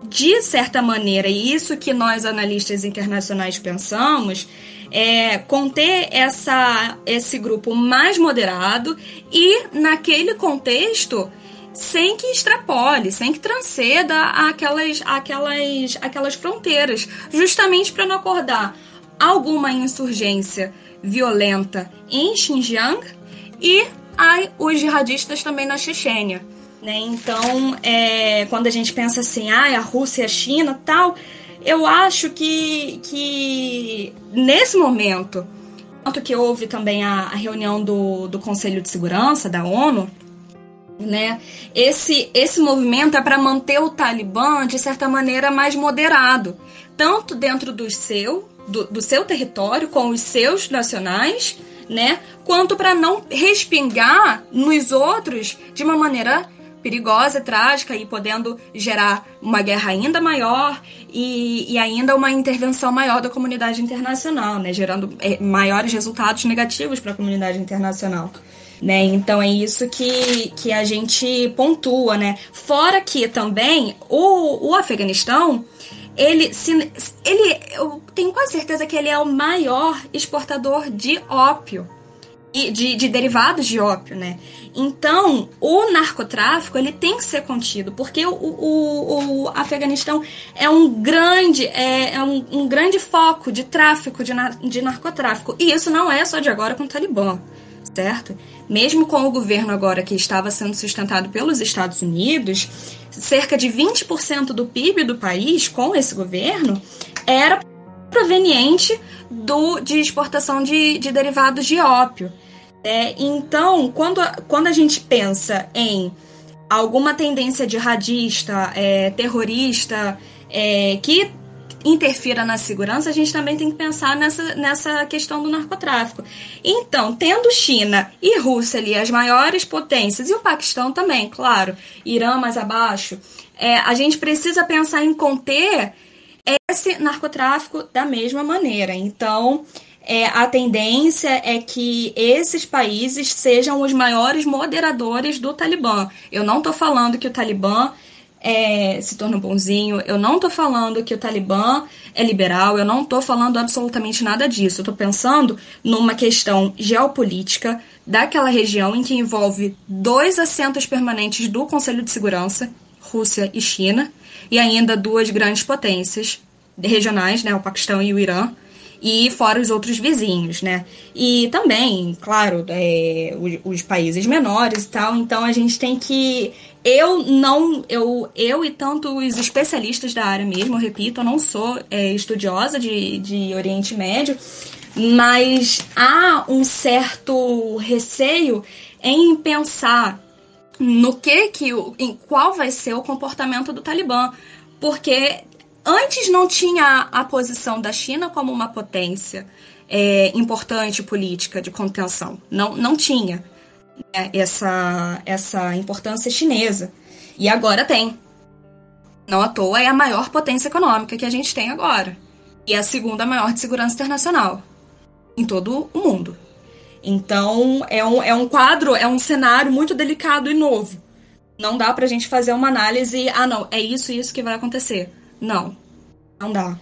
de certa maneira, e isso que nós analistas internacionais pensamos, é conter essa, esse grupo mais moderado e, naquele contexto, sem que extrapole, sem que transceda aquelas, aquelas, aquelas fronteiras, justamente para não acordar alguma insurgência violenta em Xinjiang e ai, os jihadistas também na Chechênia. Né? Então, é, quando a gente pensa assim, ah, a Rússia a China tal, eu acho que, que nesse momento, tanto que houve também a, a reunião do, do Conselho de Segurança da ONU, né? Esse, esse movimento é para manter o Talibã, de certa maneira, mais moderado, tanto dentro do seu, do, do seu território, com os seus nacionais, né? quanto para não respingar nos outros de uma maneira perigosa trágica e podendo gerar uma guerra ainda maior e, e ainda uma intervenção maior da comunidade internacional, né? gerando é, maiores resultados negativos para a comunidade internacional. Né? Então é isso que, que a gente pontua, né? Fora que também o, o Afeganistão, ele, se, ele, eu tenho quase certeza que ele é o maior exportador de ópio de, de derivados de ópio, né? Então, o narcotráfico ele tem que ser contido, porque o, o, o Afeganistão é um grande, é, é um, um, grande foco de tráfico, de, de narcotráfico. E isso não é só de agora com o Talibã, certo? Mesmo com o governo agora que estava sendo sustentado pelos Estados Unidos, cerca de 20% do PIB do país, com esse governo, era proveniente do, de exportação de, de derivados de ópio. É, então, quando, quando a gente pensa em alguma tendência jihadista, é, terrorista, é, que interfira na segurança, a gente também tem que pensar nessa, nessa questão do narcotráfico. Então, tendo China e Rússia ali as maiores potências, e o Paquistão também, claro, Irã mais abaixo, é, a gente precisa pensar em conter esse narcotráfico da mesma maneira. Então, é, a tendência é que esses países sejam os maiores moderadores do Talibã. Eu não estou falando que o Talibã é, se torna bonzinho, eu não estou falando que o Talibã é liberal, eu não estou falando absolutamente nada disso. Eu estou pensando numa questão geopolítica daquela região em que envolve dois assentos permanentes do Conselho de Segurança, Rússia e China, e ainda duas grandes potências regionais, né, o Paquistão e o Irã, e fora os outros vizinhos, né? E também, claro, é, os, os, países menores e tal. Então a gente tem que. Eu não. Eu, eu e tanto os especialistas da área mesmo, eu repito, eu não sou é, estudiosa de, de Oriente Médio, mas há um certo receio em pensar no que que em qual vai ser o comportamento do Talibã, porque antes não tinha a posição da China como uma potência é, importante política de contenção. Não, não tinha né, essa, essa importância chinesa. E agora tem. Não à toa é a maior potência econômica que a gente tem agora. E é a segunda maior de segurança internacional em todo o mundo. Então é um, é um quadro, é um cenário muito delicado e novo. Não dá pra gente fazer uma análise, ah não, é isso e isso que vai acontecer. Não, não dá.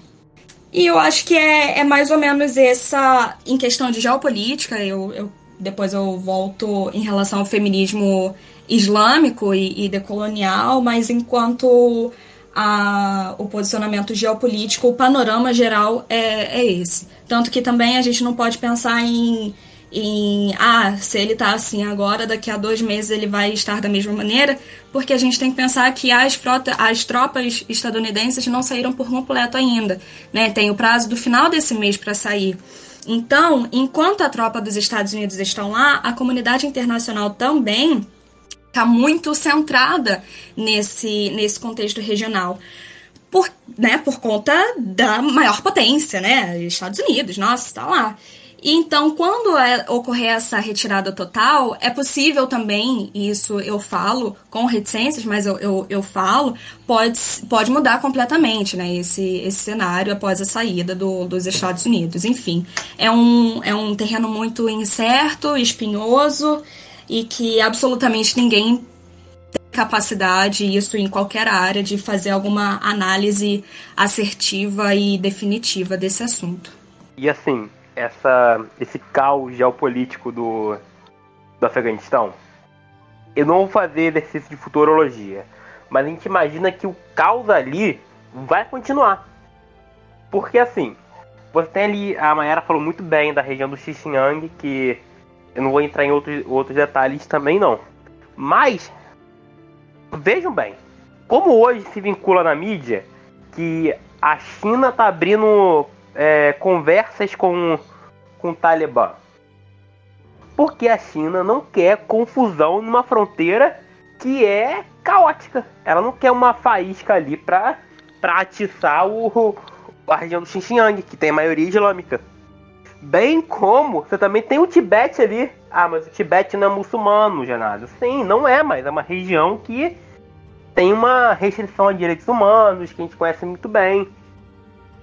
E eu acho que é, é mais ou menos essa, em questão de geopolítica, eu, eu depois eu volto em relação ao feminismo islâmico e, e decolonial, mas enquanto a, o posicionamento geopolítico, o panorama geral é, é esse. Tanto que também a gente não pode pensar em em ah, se ele está assim agora, daqui a dois meses ele vai estar da mesma maneira, porque a gente tem que pensar que as, frota, as tropas estadunidenses não saíram por completo ainda, né? Tem o prazo do final desse mês para sair. Então, enquanto a tropa dos Estados Unidos estão lá, a comunidade internacional também está muito centrada nesse, nesse contexto regional. Por, né, por conta da maior potência, né? Estados Unidos, nossa, está lá. Então, quando é, ocorrer essa retirada total, é possível também, isso eu falo com reticências, mas eu, eu, eu falo, pode, pode mudar completamente né, esse, esse cenário após a saída do, dos Estados Unidos. Enfim, é um, é um terreno muito incerto, espinhoso e que absolutamente ninguém tem capacidade, isso em qualquer área, de fazer alguma análise assertiva e definitiva desse assunto. E assim, essa, esse caos geopolítico do, do Afeganistão, eu não vou fazer exercício de futurologia, mas a gente imagina que o caos ali vai continuar. Porque assim, você tem ali, a Mayara falou muito bem da região do Xinjiang, que eu não vou entrar em outros, outros detalhes também não. Mas, vejam bem, como hoje se vincula na mídia que a China está abrindo é, conversas com, com o Talibã? Porque a China não quer confusão numa fronteira que é caótica. Ela não quer uma faísca ali para atiçar o, a região do Xinjiang, que tem maioria islâmica. Bem como você também tem o Tibete ali. Ah, mas o Tibete não é muçulmano, Genado. Sim, não é, mas é uma região que tem uma restrição a direitos humanos, que a gente conhece muito bem.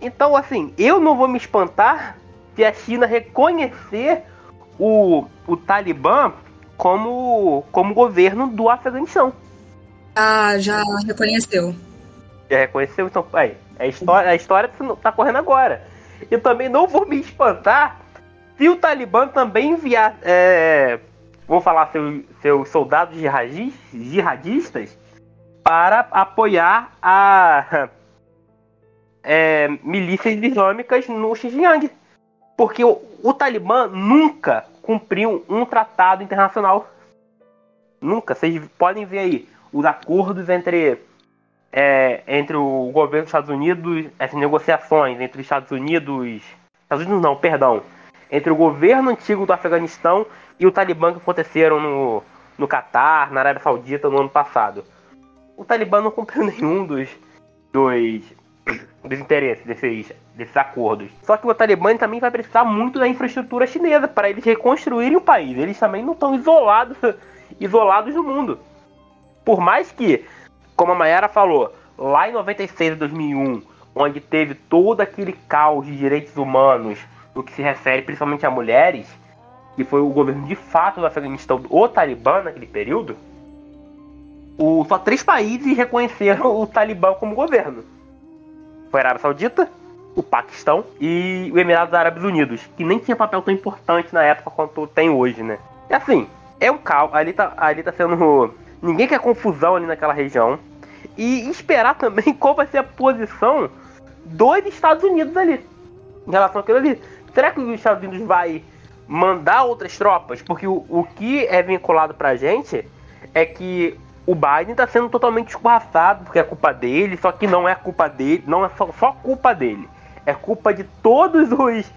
Então, assim, eu não vou me espantar se a China reconhecer o, o Talibã como, como governo do Afeganistão. Ah, já reconheceu. Já reconheceu, então, aí, a história, a história tá correndo agora. Eu também não vou me espantar se o Talibã também enviar, é, vou falar, seus, seus soldados jihadistas para apoiar a é, milícias islâmicas no Xinjiang. Porque o, o Talibã nunca cumpriu um tratado internacional. Nunca. Vocês podem ver aí os acordos entre, é, entre o governo dos Estados Unidos, essas negociações entre os Estados Unidos. Estados Unidos não, perdão. Entre o governo antigo do Afeganistão e o Talibã que aconteceram no, no Catar, na Arábia Saudita no ano passado. O Talibã não cumpriu nenhum dos, dos dos interesses desses, desses acordos. Só que o Talibã também vai precisar muito da infraestrutura chinesa para eles reconstruírem o país. Eles também não estão isolados, isolados no mundo. Por mais que, como a Mayara falou, lá em 96 e 2001, onde teve todo aquele caos de direitos humanos no que se refere principalmente a mulheres, que foi o governo de fato do Afeganistão, o Talibã naquele período, o, só três países reconheceram o Talibã como governo foi a Arábia Saudita, o Paquistão e o Emirados Árabes Unidos, que nem tinha papel tão importante na época quanto tem hoje, né? E assim, é um caos, ali tá, ali tá sendo. Ninguém quer confusão ali naquela região. E esperar também qual vai ser a posição dos Estados Unidos ali. em relação àquilo ali. Será que os Estados Unidos vai mandar outras tropas? Porque o, o que é vinculado pra gente é que o Biden está sendo totalmente escorraçado porque é culpa dele, só que não é culpa dele, não é só, só culpa dele. É culpa de todos os,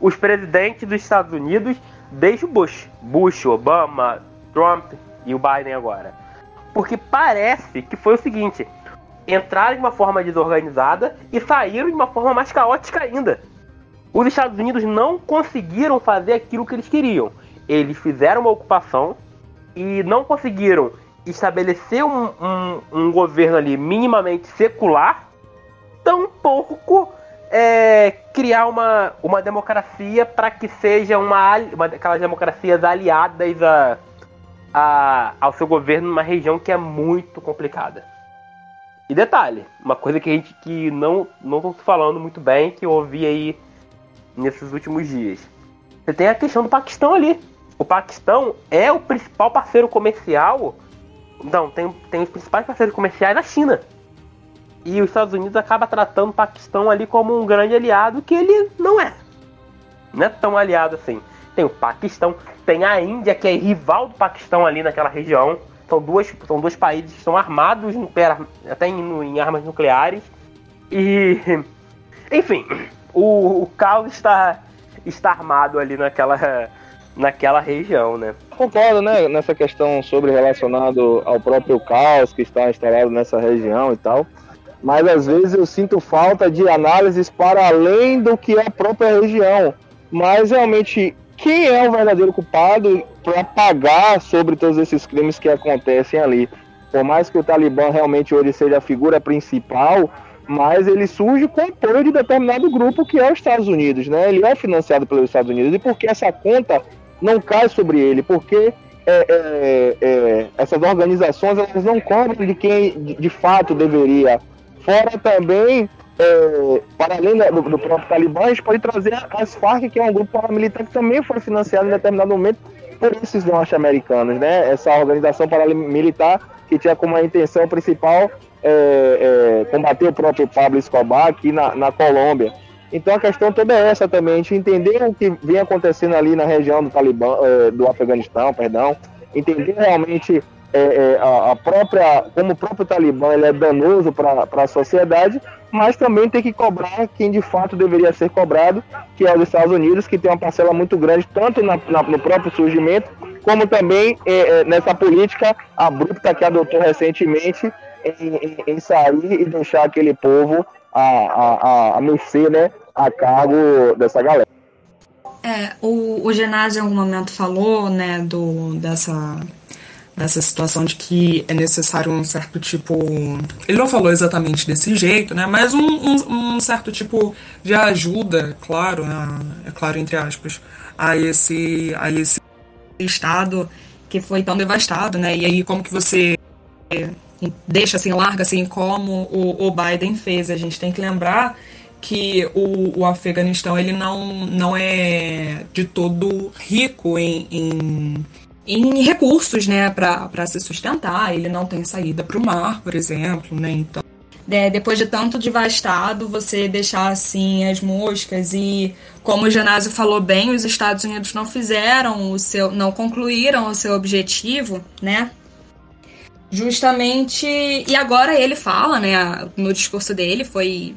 os presidentes dos Estados Unidos desde o Bush. Bush, Obama, Trump e o Biden agora. Porque parece que foi o seguinte: entraram de uma forma desorganizada e saíram de uma forma mais caótica ainda. Os Estados Unidos não conseguiram fazer aquilo que eles queriam. Eles fizeram uma ocupação e não conseguiram estabelecer um, um, um governo ali minimamente secular, tampouco é, criar uma, uma democracia para que seja uma, uma aquelas democracias aliadas a, a, ao seu governo numa região que é muito complicada. E detalhe, uma coisa que a gente que não não falando muito bem, que eu ouvi aí nesses últimos dias. Você tem a questão do Paquistão ali. O Paquistão é o principal parceiro comercial não, tem, tem os principais parceiros comerciais na China. E os Estados Unidos acaba tratando o Paquistão ali como um grande aliado que ele não é. Não é tão aliado assim. Tem o Paquistão, tem a Índia, que é rival do Paquistão ali naquela região. São, duas, são dois países que estão armados, até em, em armas nucleares. E. Enfim, o, o caos está, está armado ali naquela naquela região, né? Concordo, né, nessa questão sobre relacionado ao próprio caos que está instalado nessa região e tal. Mas às vezes eu sinto falta de análises para além do que é a própria região. Mas realmente, quem é o verdadeiro culpado para pagar sobre todos esses crimes que acontecem ali? Por mais que o Talibã realmente hoje seja a figura principal, mas ele surge com apoio de determinado grupo que é os Estados Unidos, né? Ele é financiado pelos Estados Unidos e porque essa conta não cai sobre ele, porque é, é, é, essas organizações elas não cobram de quem de, de fato deveria. Fora também, é, para além do, do, próprio Talibã, a gente pode trazer as Farc, que é um grupo paramilitar que também foi financiado em determinado momento por esses norte-americanos, né? Essa organização paramilitar que tinha como intenção principal é, é, combater o próprio Pablo Escobar aqui na, na Colômbia. Então a questão toda é essa também, a gente entender o que vem acontecendo ali na região do Talibã, é, do Afeganistão, perdão, entender realmente é, é, a, própria, como o próprio Talibã ele é danoso para a sociedade, mas também tem que cobrar quem de fato deveria ser cobrado, que é os Estados Unidos, que tem uma parcela muito grande, tanto na, na, no próprio surgimento, como também é, nessa política abrupta que adotou recentemente em, em, em sair e deixar aquele povo a, a, a, a mercê, né, a cargo dessa galera. É, o, o Genásio em algum momento falou, né, do, dessa, dessa situação de que é necessário um certo tipo. Ele não falou exatamente desse jeito, né? Mas um, um, um certo tipo de ajuda, claro, né, é claro, entre aspas, a esse, a esse estado que foi tão devastado, né? E aí como que você deixa assim, larga assim, como o, o Biden fez. A gente tem que lembrar que o, o Afeganistão ele não, não é de todo rico em, em, em recursos né, para se sustentar. Ele não tem saída para o mar, por exemplo. Né? Então, é, depois de tanto devastado, você deixar assim as moscas e, como o Genásio falou bem, os Estados Unidos não fizeram o seu, não concluíram o seu objetivo, né? Justamente, e agora ele fala, né, no discurso dele foi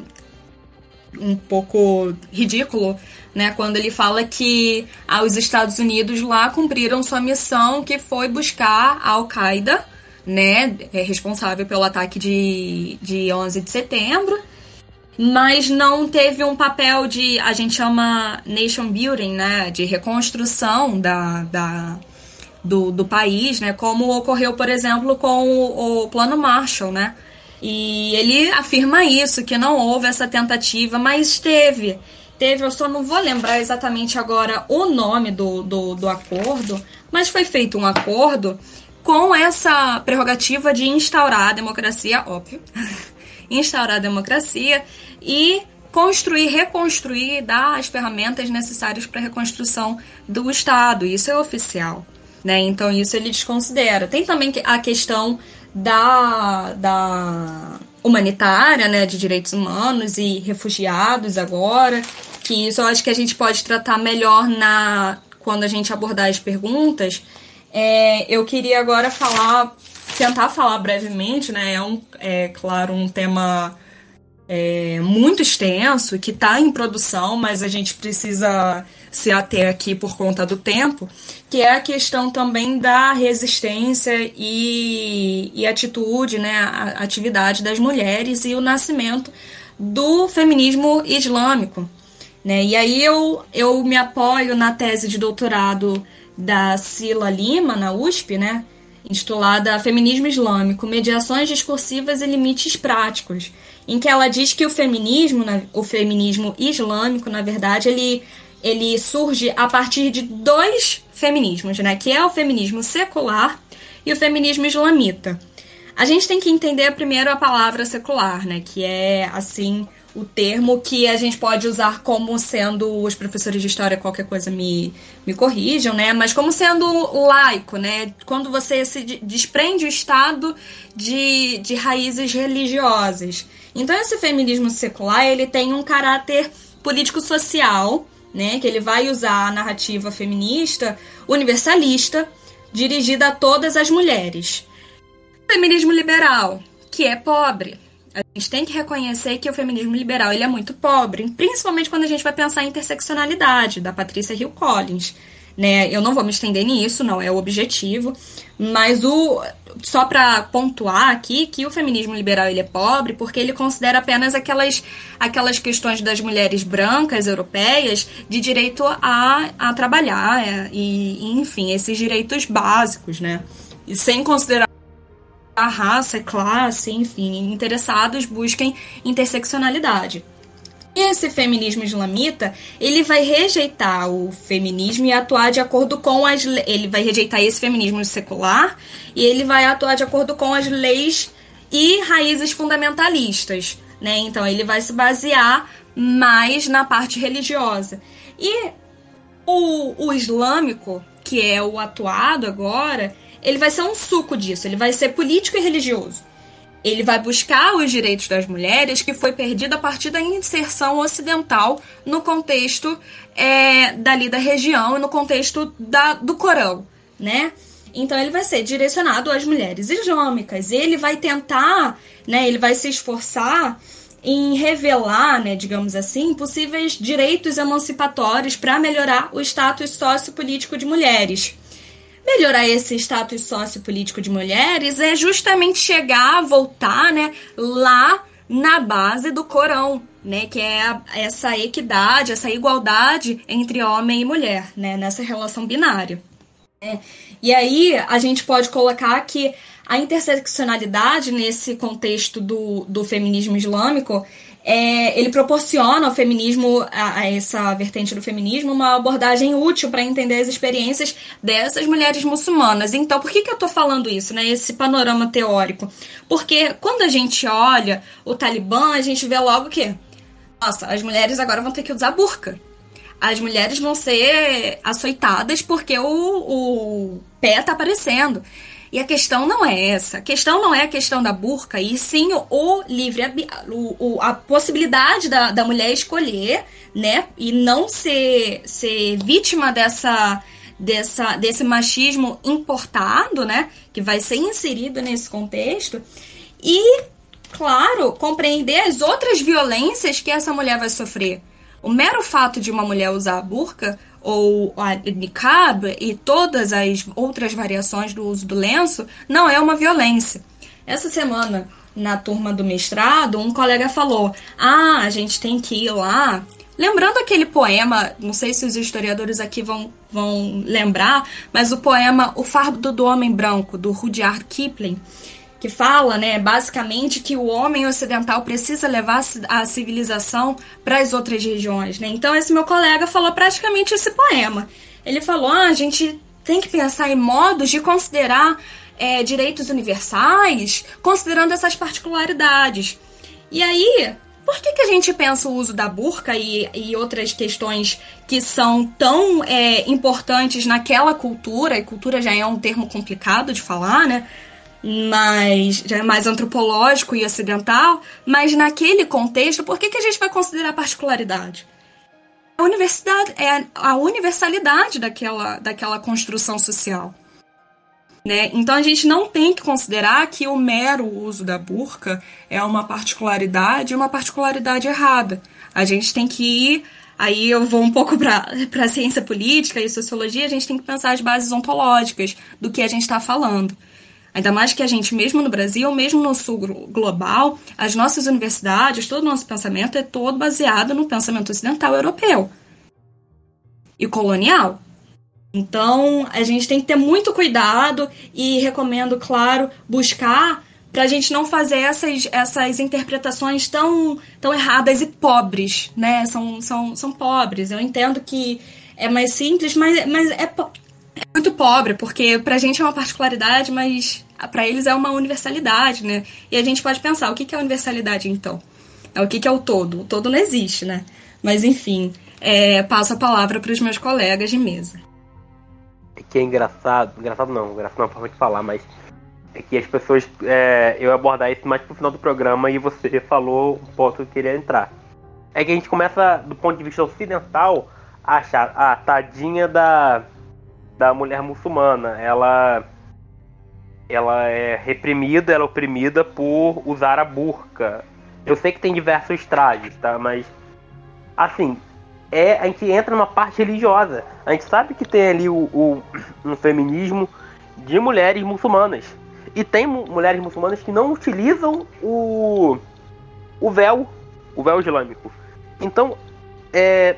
um pouco ridículo, né, quando ele fala que ah, os Estados Unidos lá cumpriram sua missão, que foi buscar a Al-Qaeda, né, é responsável pelo ataque de, de 11 de setembro, mas não teve um papel de, a gente chama nation building, né, de reconstrução da, da do, do país, né, como ocorreu, por exemplo, com o, o Plano Marshall, né, e ele afirma isso, que não houve essa tentativa, mas teve. Teve, eu só não vou lembrar exatamente agora o nome do, do, do acordo, mas foi feito um acordo com essa prerrogativa de instaurar a democracia, óbvio, instaurar a democracia e construir, reconstruir, dar as ferramentas necessárias para a reconstrução do Estado. Isso é oficial. Né? Então, isso ele desconsidera. Tem também a questão da, da humanitária, né, de direitos humanos e refugiados agora, que isso eu acho que a gente pode tratar melhor na quando a gente abordar as perguntas. É, eu queria agora falar, tentar falar brevemente, né? É, um, é claro, um tema é, muito extenso que está em produção, mas a gente precisa se ater aqui por conta do tempo, que é a questão também da resistência e, e atitude, né, a atividade das mulheres e o nascimento do feminismo islâmico. Né? E aí eu, eu me apoio na tese de doutorado da Sila Lima, na USP, né, intitulada Feminismo Islâmico, Mediações Discursivas e Limites Práticos, em que ela diz que o feminismo, o feminismo islâmico, na verdade, ele ele surge a partir de dois feminismos, né? Que é o feminismo secular e o feminismo islamita. A gente tem que entender primeiro a palavra secular, né? Que é assim o termo que a gente pode usar como sendo os professores de história qualquer coisa me, me corrijam, né? Mas como sendo laico, né? Quando você se desprende o Estado de, de raízes religiosas. Então esse feminismo secular ele tem um caráter político-social né? Que ele vai usar a narrativa feminista universalista dirigida a todas as mulheres. O feminismo liberal, que é pobre. A gente tem que reconhecer que o feminismo liberal ele é muito pobre, principalmente quando a gente vai pensar em interseccionalidade, da Patrícia Hill Collins. Né? Eu não vou me estender nisso, não é o objetivo, mas o só para pontuar aqui que o feminismo liberal ele é pobre porque ele considera apenas aquelas, aquelas questões das mulheres brancas europeias de direito a, a trabalhar é, e, enfim, esses direitos básicos, né? E sem considerar a raça, classe, enfim, interessados busquem interseccionalidade. Esse feminismo islamita, ele vai rejeitar o feminismo e atuar de acordo com as ele vai rejeitar esse feminismo secular e ele vai atuar de acordo com as leis e raízes fundamentalistas, né? Então ele vai se basear mais na parte religiosa. E o, o islâmico, que é o atuado agora, ele vai ser um suco disso, ele vai ser político e religioso ele vai buscar os direitos das mulheres que foi perdido a partir da inserção ocidental no contexto é, dali da região e no contexto da, do Corão, né? Então ele vai ser direcionado às mulheres islâmicas. Ele vai tentar, né? Ele vai se esforçar em revelar, né, digamos assim, possíveis direitos emancipatórios para melhorar o status sociopolítico de mulheres melhorar esse status sociopolítico de mulheres é justamente chegar, voltar, né, lá na base do Corão, né, que é essa equidade, essa igualdade entre homem e mulher, né, nessa relação binária. É. E aí a gente pode colocar que a interseccionalidade nesse contexto do, do feminismo islâmico é, ele proporciona ao feminismo, a, a, essa vertente do feminismo, uma abordagem útil para entender as experiências dessas mulheres muçulmanas. Então, por que, que eu estou falando isso, né? Esse panorama teórico? Porque quando a gente olha o Talibã, a gente vê logo que, nossa, as mulheres agora vão ter que usar burca. As mulheres vão ser açoitadas porque o, o pé está aparecendo. E a questão não é essa. A questão não é a questão da burca, e sim o livre o, o, a possibilidade da, da mulher escolher, né? E não ser, ser vítima dessa, dessa, desse machismo importado, né? Que vai ser inserido nesse contexto. E, claro, compreender as outras violências que essa mulher vai sofrer. O mero fato de uma mulher usar a burca ou a niqab e todas as outras variações do uso do lenço não é uma violência. Essa semana, na turma do mestrado, um colega falou: "Ah, a gente tem que ir lá Lembrando aquele poema, não sei se os historiadores aqui vão, vão lembrar, mas o poema O Fardo do Homem Branco, do Rudyard Kipling, que fala, né, basicamente que o homem ocidental precisa levar a civilização para as outras regiões, né? Então esse meu colega falou praticamente esse poema. Ele falou: ah, a gente tem que pensar em modos de considerar é, direitos universais, considerando essas particularidades. E aí, por que, que a gente pensa o uso da burca e, e outras questões que são tão é, importantes naquela cultura, e cultura já é um termo complicado de falar, né? Mais, já é mais antropológico e ocidental, mas naquele contexto, por que, que a gente vai considerar particularidade? a universidade é a universalidade daquela, daquela construção social. Né? Então a gente não tem que considerar que o mero uso da burca é uma particularidade, uma particularidade errada. A gente tem que ir, aí eu vou um pouco para a ciência política e sociologia, a gente tem que pensar as bases ontológicas do que a gente está falando. Ainda mais que a gente, mesmo no Brasil, mesmo no sul global, as nossas universidades, todo o nosso pensamento é todo baseado no pensamento ocidental europeu e colonial. Então, a gente tem que ter muito cuidado e recomendo, claro, buscar para a gente não fazer essas, essas interpretações tão, tão erradas e pobres, né? São, são, são pobres. Eu entendo que é mais simples, mas, mas é, muito pobre, porque para a gente é uma particularidade, mas para eles é uma universalidade, né? E a gente pode pensar, o que é universalidade então? É o que é o todo? O todo não existe, né? Mas enfim, é, passo a palavra para os meus colegas de mesa é que é engraçado, engraçado não, engraçado não é uma forma de falar, mas é que as pessoas, é, eu abordar isso mais pro final do programa e você falou um ponto que eu queria entrar. É que a gente começa, do ponto de vista ocidental, a achar, a ah, tadinha da, da mulher muçulmana, ela ela é reprimida, ela é oprimida por usar a burca. Eu sei que tem diversos trajes, tá? Mas assim, é a gente entra numa parte religiosa. A gente sabe que tem ali o, o um feminismo de mulheres muçulmanas. E tem mulheres muçulmanas que não utilizam o, o véu, o véu islâmico. Então, é,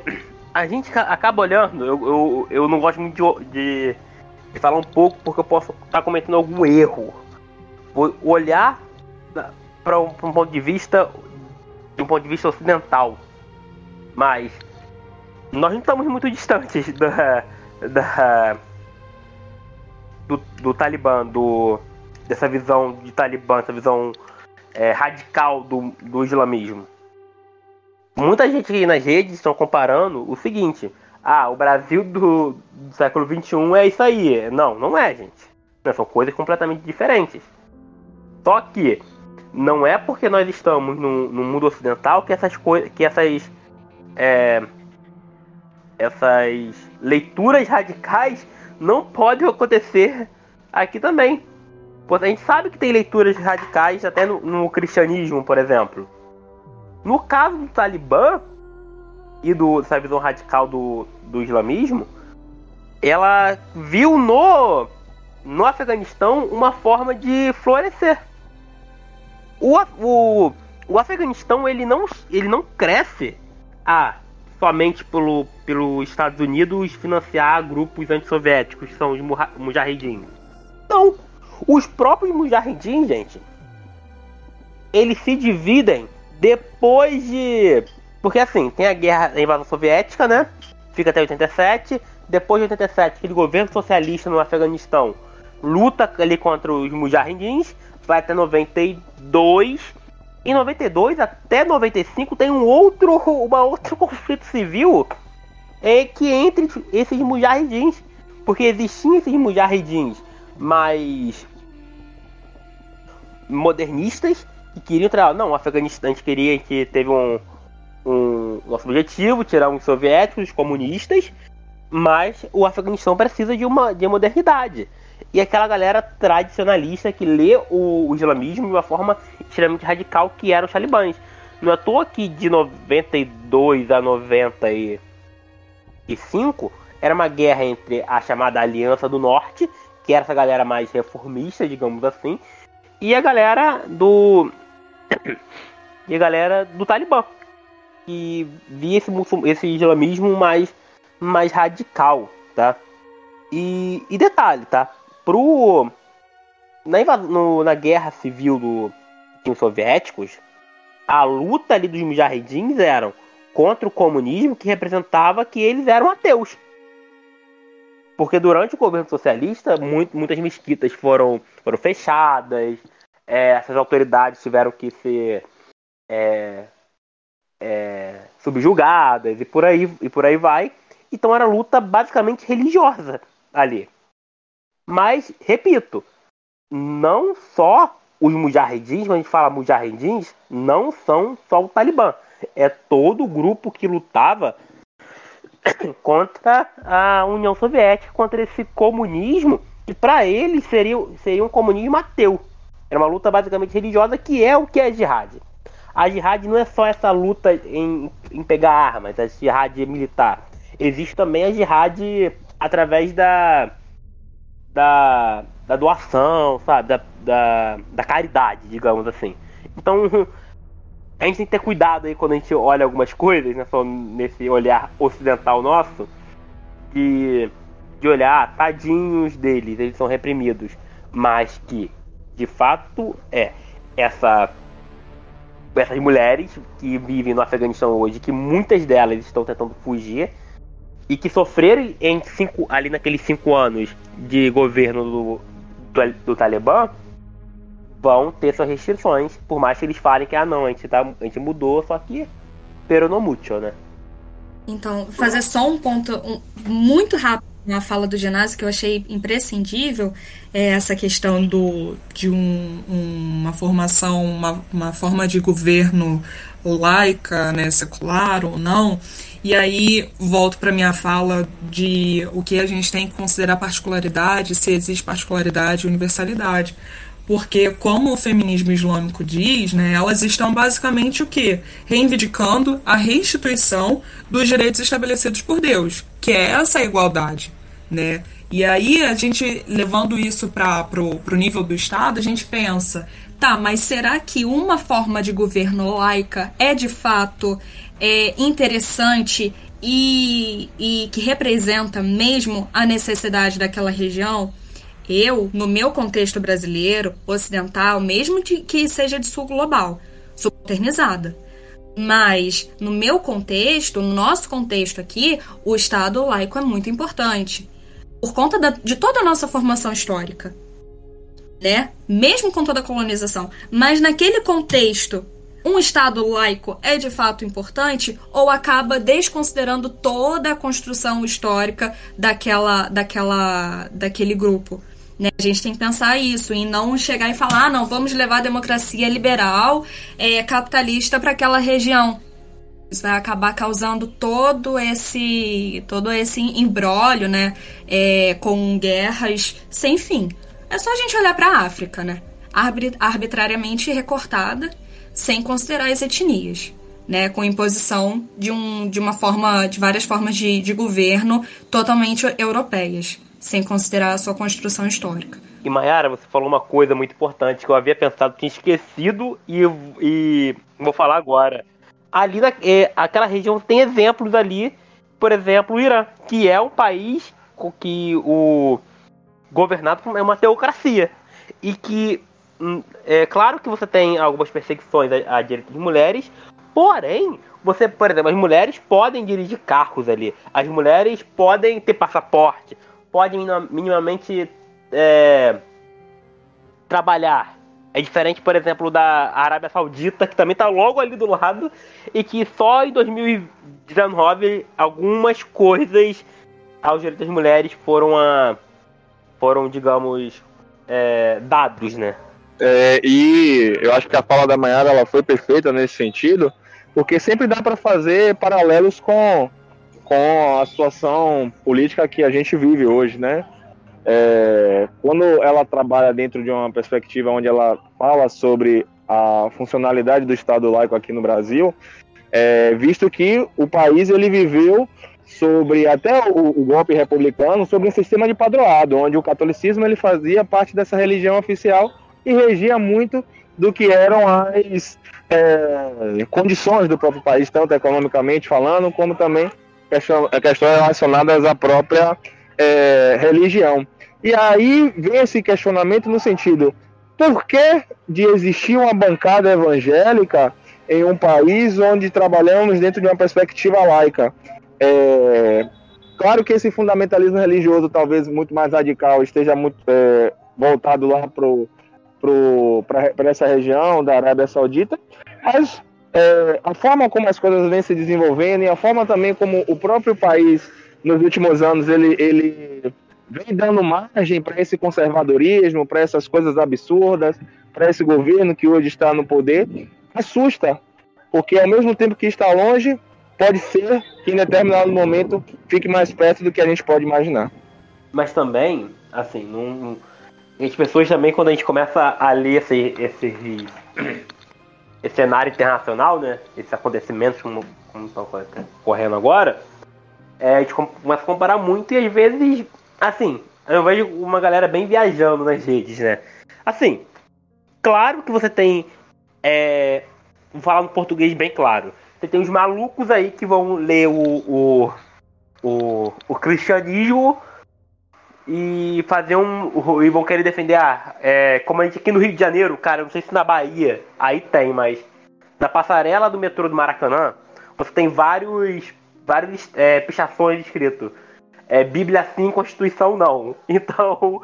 a gente acaba olhando, eu, eu, eu não gosto muito de, de, de falar um pouco porque eu posso estar cometendo algum erro. Olhar para um, um ponto de vista de um ponto de vista ocidental. Mas nós não estamos muito distantes da, da do, do Talibã, do, dessa visão de Talibã, essa visão é, radical do, do islamismo. Muita gente nas redes estão comparando o seguinte: ah, o Brasil do, do século XXI é isso aí. Não, não é, gente. São coisas completamente diferentes. Só que não é porque nós estamos no, no mundo ocidental que essas coisas, que essas é, essas leituras radicais não podem acontecer aqui também. A gente sabe que tem leituras radicais até no, no cristianismo, por exemplo. No caso do Talibã e do, dessa visão radical do, do islamismo, ela viu no, no Afeganistão uma forma de florescer. O, o, o Afeganistão ele não, ele não cresce a somente pelo, pelo Estados Unidos financiar grupos antissoviéticos, que são os mujahidins. Não, os próprios mujahidins, gente, eles se dividem depois de... Porque assim, tem a guerra, a invasão soviética, né? Fica até 87. Depois de 87, aquele governo socialista no Afeganistão luta ali contra os mujahidins. Vai até 92 em 92 até 95 tem um outro, uma outro conflito civil é que entre esses mujahidins, porque existiam esses mujahidins mais modernistas que queriam trabalhar. Não, o Afeganistão a gente queria que teve um, um nosso objetivo, tirar os soviéticos, os comunistas, mas o Afeganistão precisa de uma de modernidade e aquela galera tradicionalista que lê o, o islamismo de uma forma extremamente radical que eram os talibãs. Não é à toa que de 92 a 95 era uma guerra entre a chamada Aliança do Norte, que era essa galera mais reformista, digamos assim, e a galera do e a galera do Talibã, que via esse, esse islamismo mais mais radical, tá? E, e detalhe, tá? pro na, no, na guerra civil do, dos soviéticos, a luta ali dos mujahidins eram contra o comunismo que representava que eles eram ateus. Porque durante o governo socialista, muito, muitas mesquitas foram, foram fechadas, é, essas autoridades tiveram que ser é, é, subjugadas e por aí e por aí vai. Então era luta basicamente religiosa ali. Mas, repito, não só os mujahidins, quando a gente fala mujahidins, não são só o Talibã. É todo o grupo que lutava contra a União Soviética, contra esse comunismo que para eles seria, seria um comunismo ateu. Era uma luta basicamente religiosa que é o que é jihad. A jihad não é só essa luta em, em pegar armas, a jihad militar. Existe também a jihad através da, da, da doação, sabe? Da, da, da caridade, digamos assim. Então, a gente tem que ter cuidado aí quando a gente olha algumas coisas, né? Só nesse olhar ocidental nosso, de, de olhar, tadinhos deles, eles são reprimidos. Mas que, de fato, é essa essas mulheres que vivem no Afeganistão hoje, que muitas delas estão tentando fugir e que sofreram em cinco, ali naqueles cinco anos de governo do, do, do Talibã vão ter suas restrições, por mais que eles falem que ah não, a gente, tá, a gente mudou, só que pero no mucho, né? Então, fazer só um ponto um, muito rápido na fala do ginásio que eu achei imprescindível é essa questão do, de um, uma formação, uma, uma forma de governo laica, né, secular ou não. E aí volto para minha fala de o que a gente tem que considerar particularidade, se existe particularidade e universalidade. Porque, como o feminismo islâmico diz, né, elas estão basicamente o quê? Reivindicando a restituição dos direitos estabelecidos por Deus, que é essa igualdade. Né? E aí, a gente, levando isso para o nível do Estado, a gente pensa, tá, mas será que uma forma de governo laica é de fato é, interessante e, e que representa mesmo a necessidade daquela região? Eu, no meu contexto brasileiro, ocidental, mesmo de, que seja de sul global, sou. Mas, no meu contexto, no nosso contexto aqui, o Estado laico é muito importante. Por conta da, de toda a nossa formação histórica. Né? Mesmo com toda a colonização. Mas naquele contexto, um Estado laico é de fato importante ou acaba desconsiderando toda a construção histórica daquela, daquela, daquele grupo? Né? A gente tem que pensar isso e não chegar e falar, ah, não, vamos levar a democracia liberal, é, capitalista para aquela região. Isso vai acabar causando todo esse todo esse embrólio, né, é, com guerras sem fim. É só a gente olhar para a África, né, arbitrariamente recortada, sem considerar as etnias. Né, com imposição de, um, de uma forma, de várias formas de, de governo totalmente europeias sem considerar a sua construção histórica. E Mayara, você falou uma coisa muito importante que eu havia pensado, tinha esquecido e, e vou falar agora. Ali, na, é, aquela região tem exemplos ali, por exemplo, o Irã, que é um país que o governado é uma teocracia e que hum, é claro que você tem algumas perseguições à direita de mulheres, porém você, por exemplo, as mulheres podem dirigir carros ali, as mulheres podem ter passaporte, pode minimamente é, trabalhar. É diferente, por exemplo, da Arábia Saudita, que também está logo ali do lado, e que só em 2019 algumas coisas aos direitos das mulheres foram, a, foram digamos, é, dados, né? É, e eu acho que a fala da Mayara ela foi perfeita nesse sentido, porque sempre dá para fazer paralelos com com a situação política que a gente vive hoje, né? É, quando ela trabalha dentro de uma perspectiva onde ela fala sobre a funcionalidade do Estado laico aqui no Brasil, é, visto que o país ele viveu sobre até o, o, golpe republicano sobre um sistema de padroado, onde o catolicismo ele fazia parte dessa religião oficial e regia muito do que eram as é, condições do próprio país, tanto economicamente falando, como também questões relacionadas à própria é, religião. E aí vem esse questionamento no sentido: por que de existir uma bancada evangélica em um país onde trabalhamos dentro de uma perspectiva laica? É, claro que esse fundamentalismo religioso, talvez muito mais radical, esteja muito é, voltado lá para essa região da Arábia Saudita, mas é, a forma como as coisas vêm se desenvolvendo e a forma também como o próprio país, nos últimos anos, ele, ele vem dando margem para esse conservadorismo, para essas coisas absurdas, para esse governo que hoje está no poder, assusta. Porque ao mesmo tempo que está longe, pode ser que em determinado momento fique mais perto do que a gente pode imaginar. Mas também, assim, não, as pessoas também, quando a gente começa a ler esse, esse, esse cenário internacional, né? Esses acontecimentos como, como estão correndo agora, é, a gente começa a comparar muito e às vezes, assim, eu vejo uma galera bem viajando nas redes, né? Assim, claro que você tem. É, vou falar no português bem claro. Você tem os malucos aí que vão ler o, o, o, o cristianismo e fazer um. E vão querer defender. Ah, é, como a gente aqui no Rio de Janeiro, cara, não sei se na Bahia aí tem, mas na passarela do metrô do Maracanã, você tem vários. vários é, pichações escritos é, Bíblia sim, Constituição não. Então,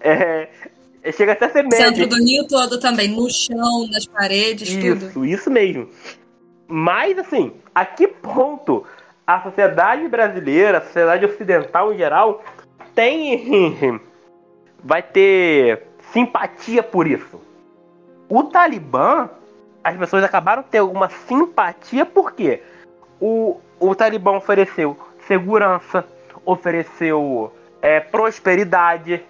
é, chega até a ser médio. Centro do Rio todo também, no chão, nas paredes, isso, tudo. Isso mesmo. Mas, assim, a que ponto a sociedade brasileira, a sociedade ocidental em geral, tem. vai ter simpatia por isso? O Talibã, as pessoas acabaram de ter alguma simpatia porque o, o Talibã ofereceu segurança, ofereceu é, prosperidade.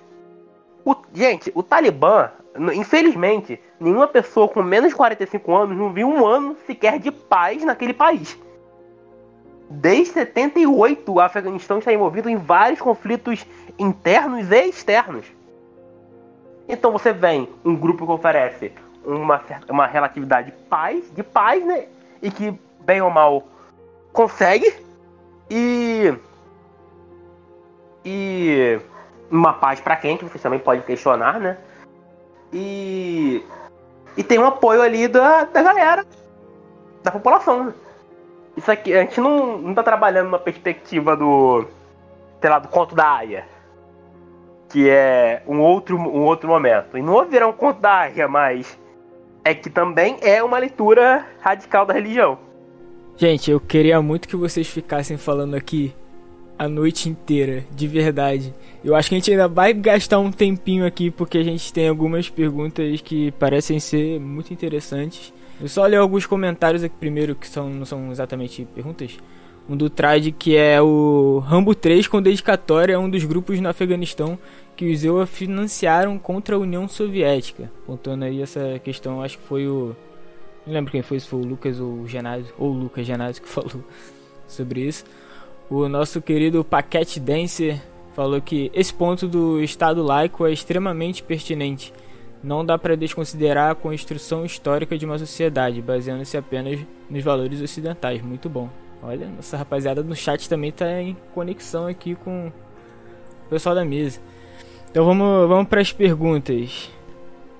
O, gente, o Talibã, infelizmente, nenhuma pessoa com menos de 45 anos não viu um ano sequer de paz naquele país. Desde 78, o Afeganistão está envolvido em vários conflitos internos e externos. Então você vem um grupo que oferece uma, uma relatividade de paz, de paz, né? E que, bem ou mal, consegue. E e uma paz para quem, que vocês também podem questionar, né? E e tem um apoio ali da, da galera, da população. Né? Isso aqui, a gente não, não tá trabalhando numa perspectiva do, sei lá, do conto da Aya, que é um outro, um outro momento. E não haverá um conto da Aya, mas é que também é uma leitura radical da religião. Gente, eu queria muito que vocês ficassem falando aqui a noite inteira, de verdade. Eu acho que a gente ainda vai gastar um tempinho aqui porque a gente tem algumas perguntas que parecem ser muito interessantes. Eu só ler alguns comentários aqui primeiro que são, não são exatamente perguntas. Um do Trad que é o Rambo 3 com dedicatória a um dos grupos no Afeganistão que os EUA financiaram contra a União Soviética. Contando aí essa questão, acho que foi o. Não lembro quem foi, se foi o Lucas ou o Genásio, ou o Lucas Genásio que falou sobre isso. O nosso querido Paquete Dancer falou que esse ponto do Estado laico é extremamente pertinente. Não dá para desconsiderar a construção histórica de uma sociedade, baseando-se apenas nos valores ocidentais. Muito bom. Olha, nossa rapaziada no chat também está em conexão aqui com o pessoal da mesa. Então vamos, vamos para as perguntas.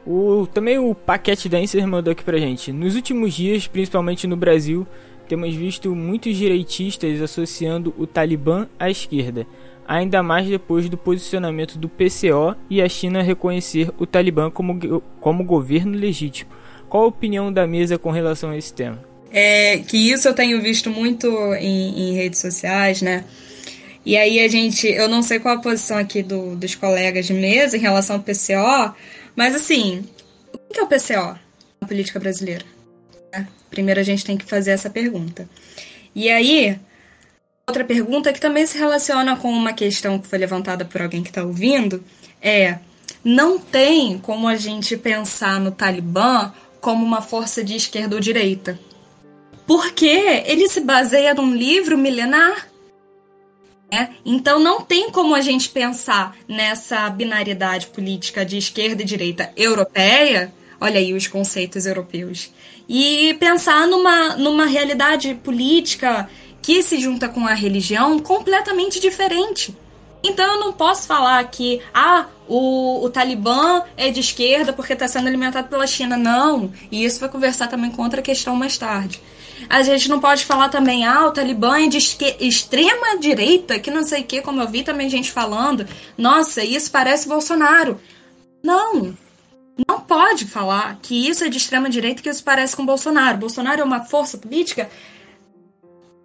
O, também o Paquete Dancer mandou aqui pra gente. Nos últimos dias, principalmente no Brasil, temos visto muitos direitistas associando o Talibã à esquerda, ainda mais depois do posicionamento do PCO e a China reconhecer o Talibã como, como governo legítimo. Qual a opinião da mesa com relação a esse tema? É que isso eu tenho visto muito em, em redes sociais, né? E aí a gente, eu não sei qual a posição aqui do, dos colegas de mesa em relação ao PCO, mas assim, o que é o PCO na política brasileira? Primeiro a gente tem que fazer essa pergunta. E aí, outra pergunta que também se relaciona com uma questão que foi levantada por alguém que está ouvindo é: não tem como a gente pensar no Talibã como uma força de esquerda ou direita. Porque ele se baseia num livro milenar. É? Então não tem como a gente pensar nessa binaridade política de esquerda e direita europeia. Olha aí os conceitos europeus e pensar numa, numa realidade política que se junta com a religião completamente diferente. Então eu não posso falar que ah, o, o Talibã é de esquerda porque está sendo alimentado pela China. Não. E isso vai conversar também com outra questão mais tarde. A gente não pode falar também, ah, o Talibã é de extrema direita, que não sei o que, como eu vi também gente falando. Nossa, isso parece Bolsonaro. Não, não pode falar que isso é de extrema direita que isso parece com Bolsonaro. Bolsonaro é uma força política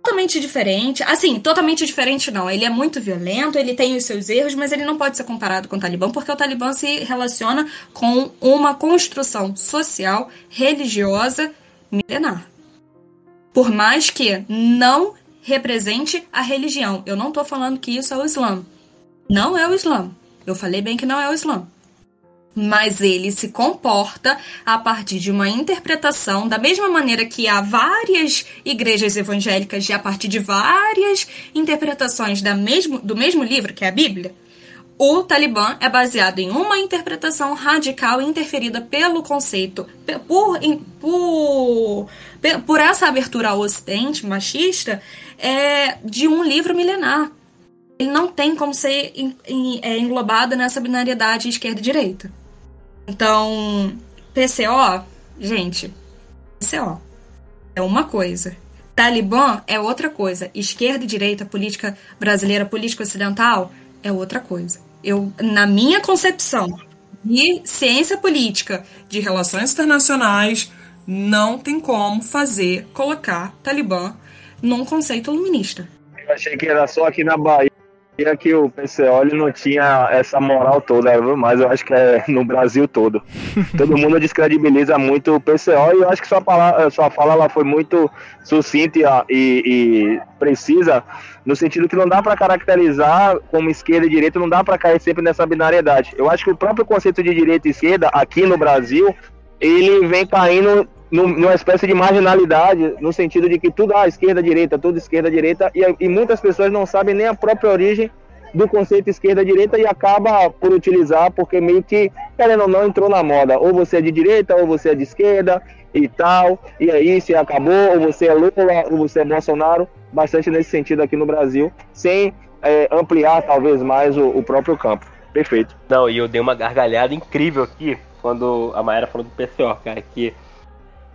totalmente diferente. Assim, totalmente diferente não. Ele é muito violento, ele tem os seus erros, mas ele não pode ser comparado com o Talibã, porque o Talibã se relaciona com uma construção social, religiosa, milenar. Por mais que não represente a religião. Eu não estou falando que isso é o Islã. Não é o Islã. Eu falei bem que não é o Islã mas ele se comporta a partir de uma interpretação, da mesma maneira que há várias igrejas evangélicas e a partir de várias interpretações da mesmo, do mesmo livro, que é a Bíblia. O Talibã é baseado em uma interpretação radical interferida pelo conceito, por, por, por essa abertura ao ocidente machista, é, de um livro milenar. Ele não tem como ser é, englobado nessa binariedade esquerda e direita. Então, PCO, gente, PCO é uma coisa. Talibã é outra coisa. Esquerda e direita, política brasileira, política ocidental é outra coisa. Eu, na minha concepção de ciência política, de relações internacionais, não tem como fazer colocar Talibã num conceito iluminista. Eu achei que era só aqui na Bahia que o PCO não tinha essa moral toda, mas eu acho que é no Brasil todo. Todo mundo descredibiliza muito o PCO e eu acho que sua, palavra, sua fala ela foi muito sucinta e, e precisa, no sentido que não dá para caracterizar como esquerda e direita, não dá para cair sempre nessa binariedade. Eu acho que o próprio conceito de direita e esquerda aqui no Brasil, ele vem caindo numa espécie de marginalidade, no sentido de que tudo ah, esquerda, direita, tudo esquerda, direita, e, e muitas pessoas não sabem nem a própria origem do conceito esquerda-direita e acaba por utilizar, porque meio que, querendo ou não, entrou na moda. Ou você é de direita, ou você é de esquerda e tal, e aí se acabou, ou você é Lula, ou você é Bolsonaro, bastante nesse sentido aqui no Brasil, sem é, ampliar talvez mais o, o, próprio campo. Perfeito. Não, e eu dei uma gargalhada incrível aqui, quando a Maera falou do PCO, cara, que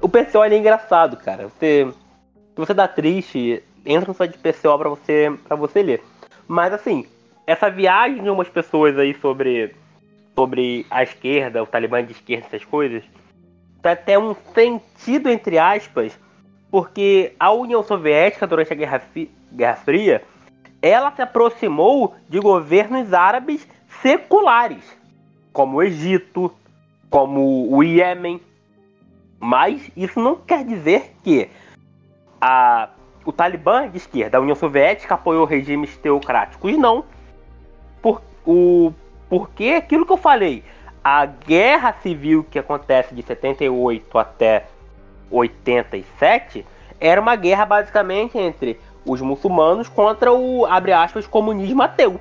o PCO é engraçado, cara. Você, se você dá triste, entra no site de PCO pra você, pra você ler. Mas assim, essa viagem de umas pessoas aí sobre, sobre a esquerda, o Talibã de esquerda, essas coisas, tem até um sentido, entre aspas, porque a União Soviética, durante a Guerra, Guerra Fria, ela se aproximou de governos árabes seculares, como o Egito, como o Iêmen, mas isso não quer dizer que a, o Talibã de esquerda, a União Soviética, apoiou regimes teocráticos. Não. Por, o, porque aquilo que eu falei, a guerra civil que acontece de 78 até 87 era uma guerra basicamente entre os muçulmanos contra o, abre aspas, comunismo ateu.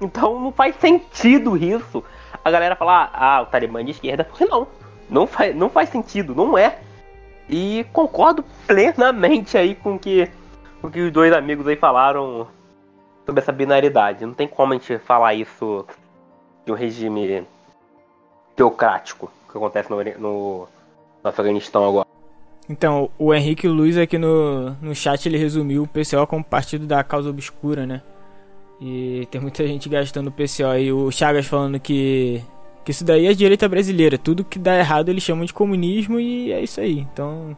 Então não faz sentido isso. A galera falar, ah, o Talibã de esquerda, porque não. Não faz, não faz sentido, não é. E concordo plenamente aí com que, o que os dois amigos aí falaram sobre essa binaridade. Não tem como a gente falar isso de um regime teocrático que acontece no, no, no Afeganistão agora. Então, o Henrique Luiz aqui no, no chat ele resumiu o PCO como partido da causa obscura, né? E tem muita gente gastando o PCO aí. O Chagas falando que que isso daí é direita brasileira. Tudo que dá errado eles chamam de comunismo e é isso aí. Então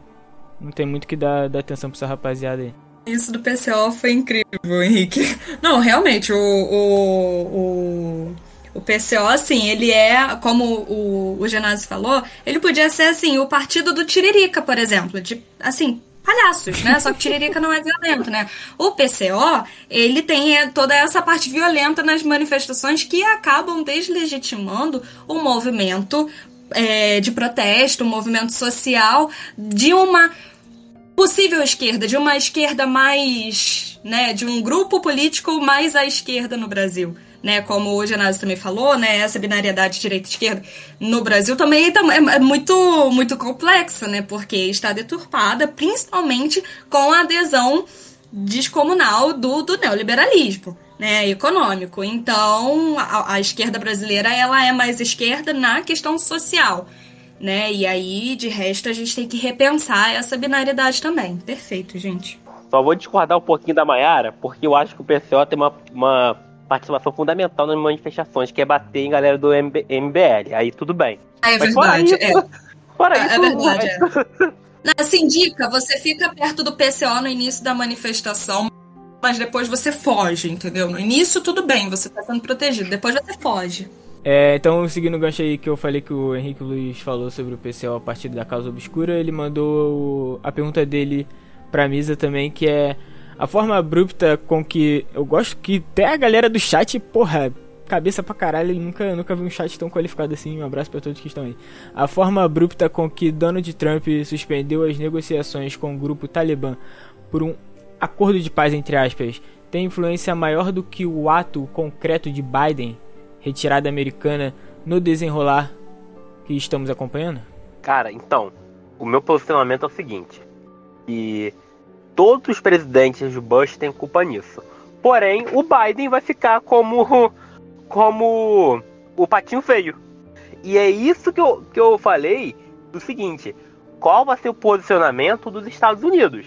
não tem muito que dar, dar atenção pra essa rapaziada aí. Isso do PCO foi incrível, Henrique. Não, realmente, o, o, o, o PCO, assim, ele é, como o, o Genásio falou, ele podia ser, assim, o partido do Tiririca, por exemplo. De, assim, palhaços, né? Só que Tiririca não é violento, né? O PCO, ele tem é, toda essa parte violenta nas manifestações que acabam deslegitimando o movimento é, de protesto, o movimento social de uma possível esquerda, de uma esquerda mais, né, de um grupo político mais à esquerda no Brasil né, como o Genásio também falou, né, essa binariedade direita-esquerda no Brasil também é, é muito, muito complexa, né, porque está deturpada principalmente com a adesão descomunal do, do neoliberalismo. Né, econômico. Então, a, a esquerda brasileira ela é mais esquerda na questão social. Né? E aí, de resto, a gente tem que repensar essa binariedade também. Perfeito, gente. Só vou discordar um pouquinho da Maiara, porque eu acho que o PCO tem uma, uma participação fundamental nas manifestações, que é bater em galera do MB, MBL. Aí tudo bem. Ah, é verdade, isso, é. Fora é, isso, é verdade, é. Não, se indica, você fica perto do PCO no início da manifestação, mas depois você foge, entendeu? No início tudo bem, você tá sendo protegido, depois você foge. É, então, seguindo o gancho aí que eu falei que o Henrique Luiz falou sobre o PCO a partir da causa obscura, ele mandou a pergunta dele pra mesa também, que é a forma abrupta com que eu gosto que até a galera do chat, porra, cabeça pra caralho, nunca, nunca vi um chat tão qualificado assim. Um abraço para todos que estão aí. A forma abrupta com que Donald Trump suspendeu as negociações com o grupo Talibã por um acordo de paz entre aspas tem influência maior do que o ato concreto de Biden, retirada americana, no desenrolar que estamos acompanhando? Cara, então, o meu posicionamento é o seguinte: que todos os presidentes de Bush têm culpa nisso. Porém, o Biden vai ficar como como o patinho feio. E é isso que eu, que eu falei do seguinte: qual vai ser o posicionamento dos Estados Unidos?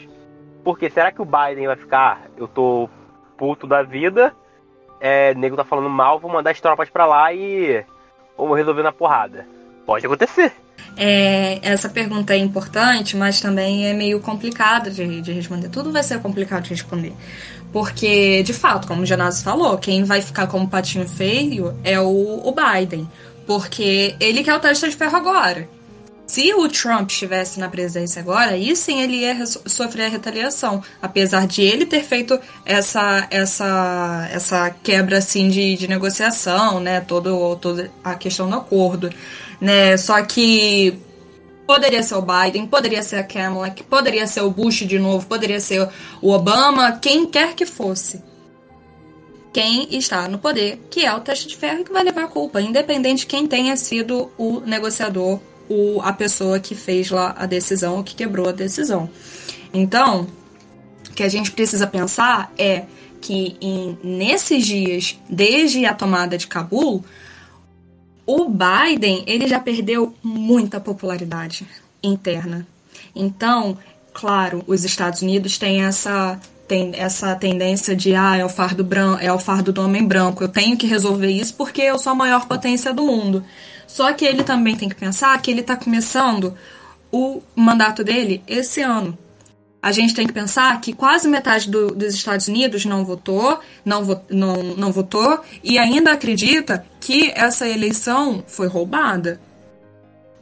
Porque será que o Biden vai ficar, eu tô puto da vida, é, nego tá falando mal, vou mandar as tropas pra lá e vamos resolver na porrada. Pode acontecer. É, essa pergunta é importante, mas também é meio complicada de, de responder. Tudo vai ser complicado de responder. Porque, de fato, como o Janazzo falou, quem vai ficar como patinho feio é o, o Biden. Porque ele que é o teste de ferro agora. Se o Trump estivesse na presidência agora, aí sim ele ia sofrer a retaliação, apesar de ele ter feito essa essa essa quebra assim de, de negociação, né, todo toda a questão do acordo, né? Só que poderia ser o Biden, poderia ser a Kamala, poderia ser o Bush de novo, poderia ser o Obama, quem quer que fosse. Quem está no poder, que é o teste de ferro que vai levar a culpa, independente de quem tenha sido o negociador o, a pessoa que fez lá a decisão ou que quebrou a decisão. Então, o que a gente precisa pensar é que em, nesses dias, desde a tomada de Cabul, o Biden ele já perdeu muita popularidade interna. Então, claro, os Estados Unidos têm essa tem essa tendência de ah, é o fardo branco, é o fardo do homem branco. Eu tenho que resolver isso porque eu sou a maior potência do mundo. Só que ele também tem que pensar que ele está começando o mandato dele esse ano. A gente tem que pensar que quase metade do, dos Estados Unidos não votou, não, vo, não, não votou e ainda acredita que essa eleição foi roubada.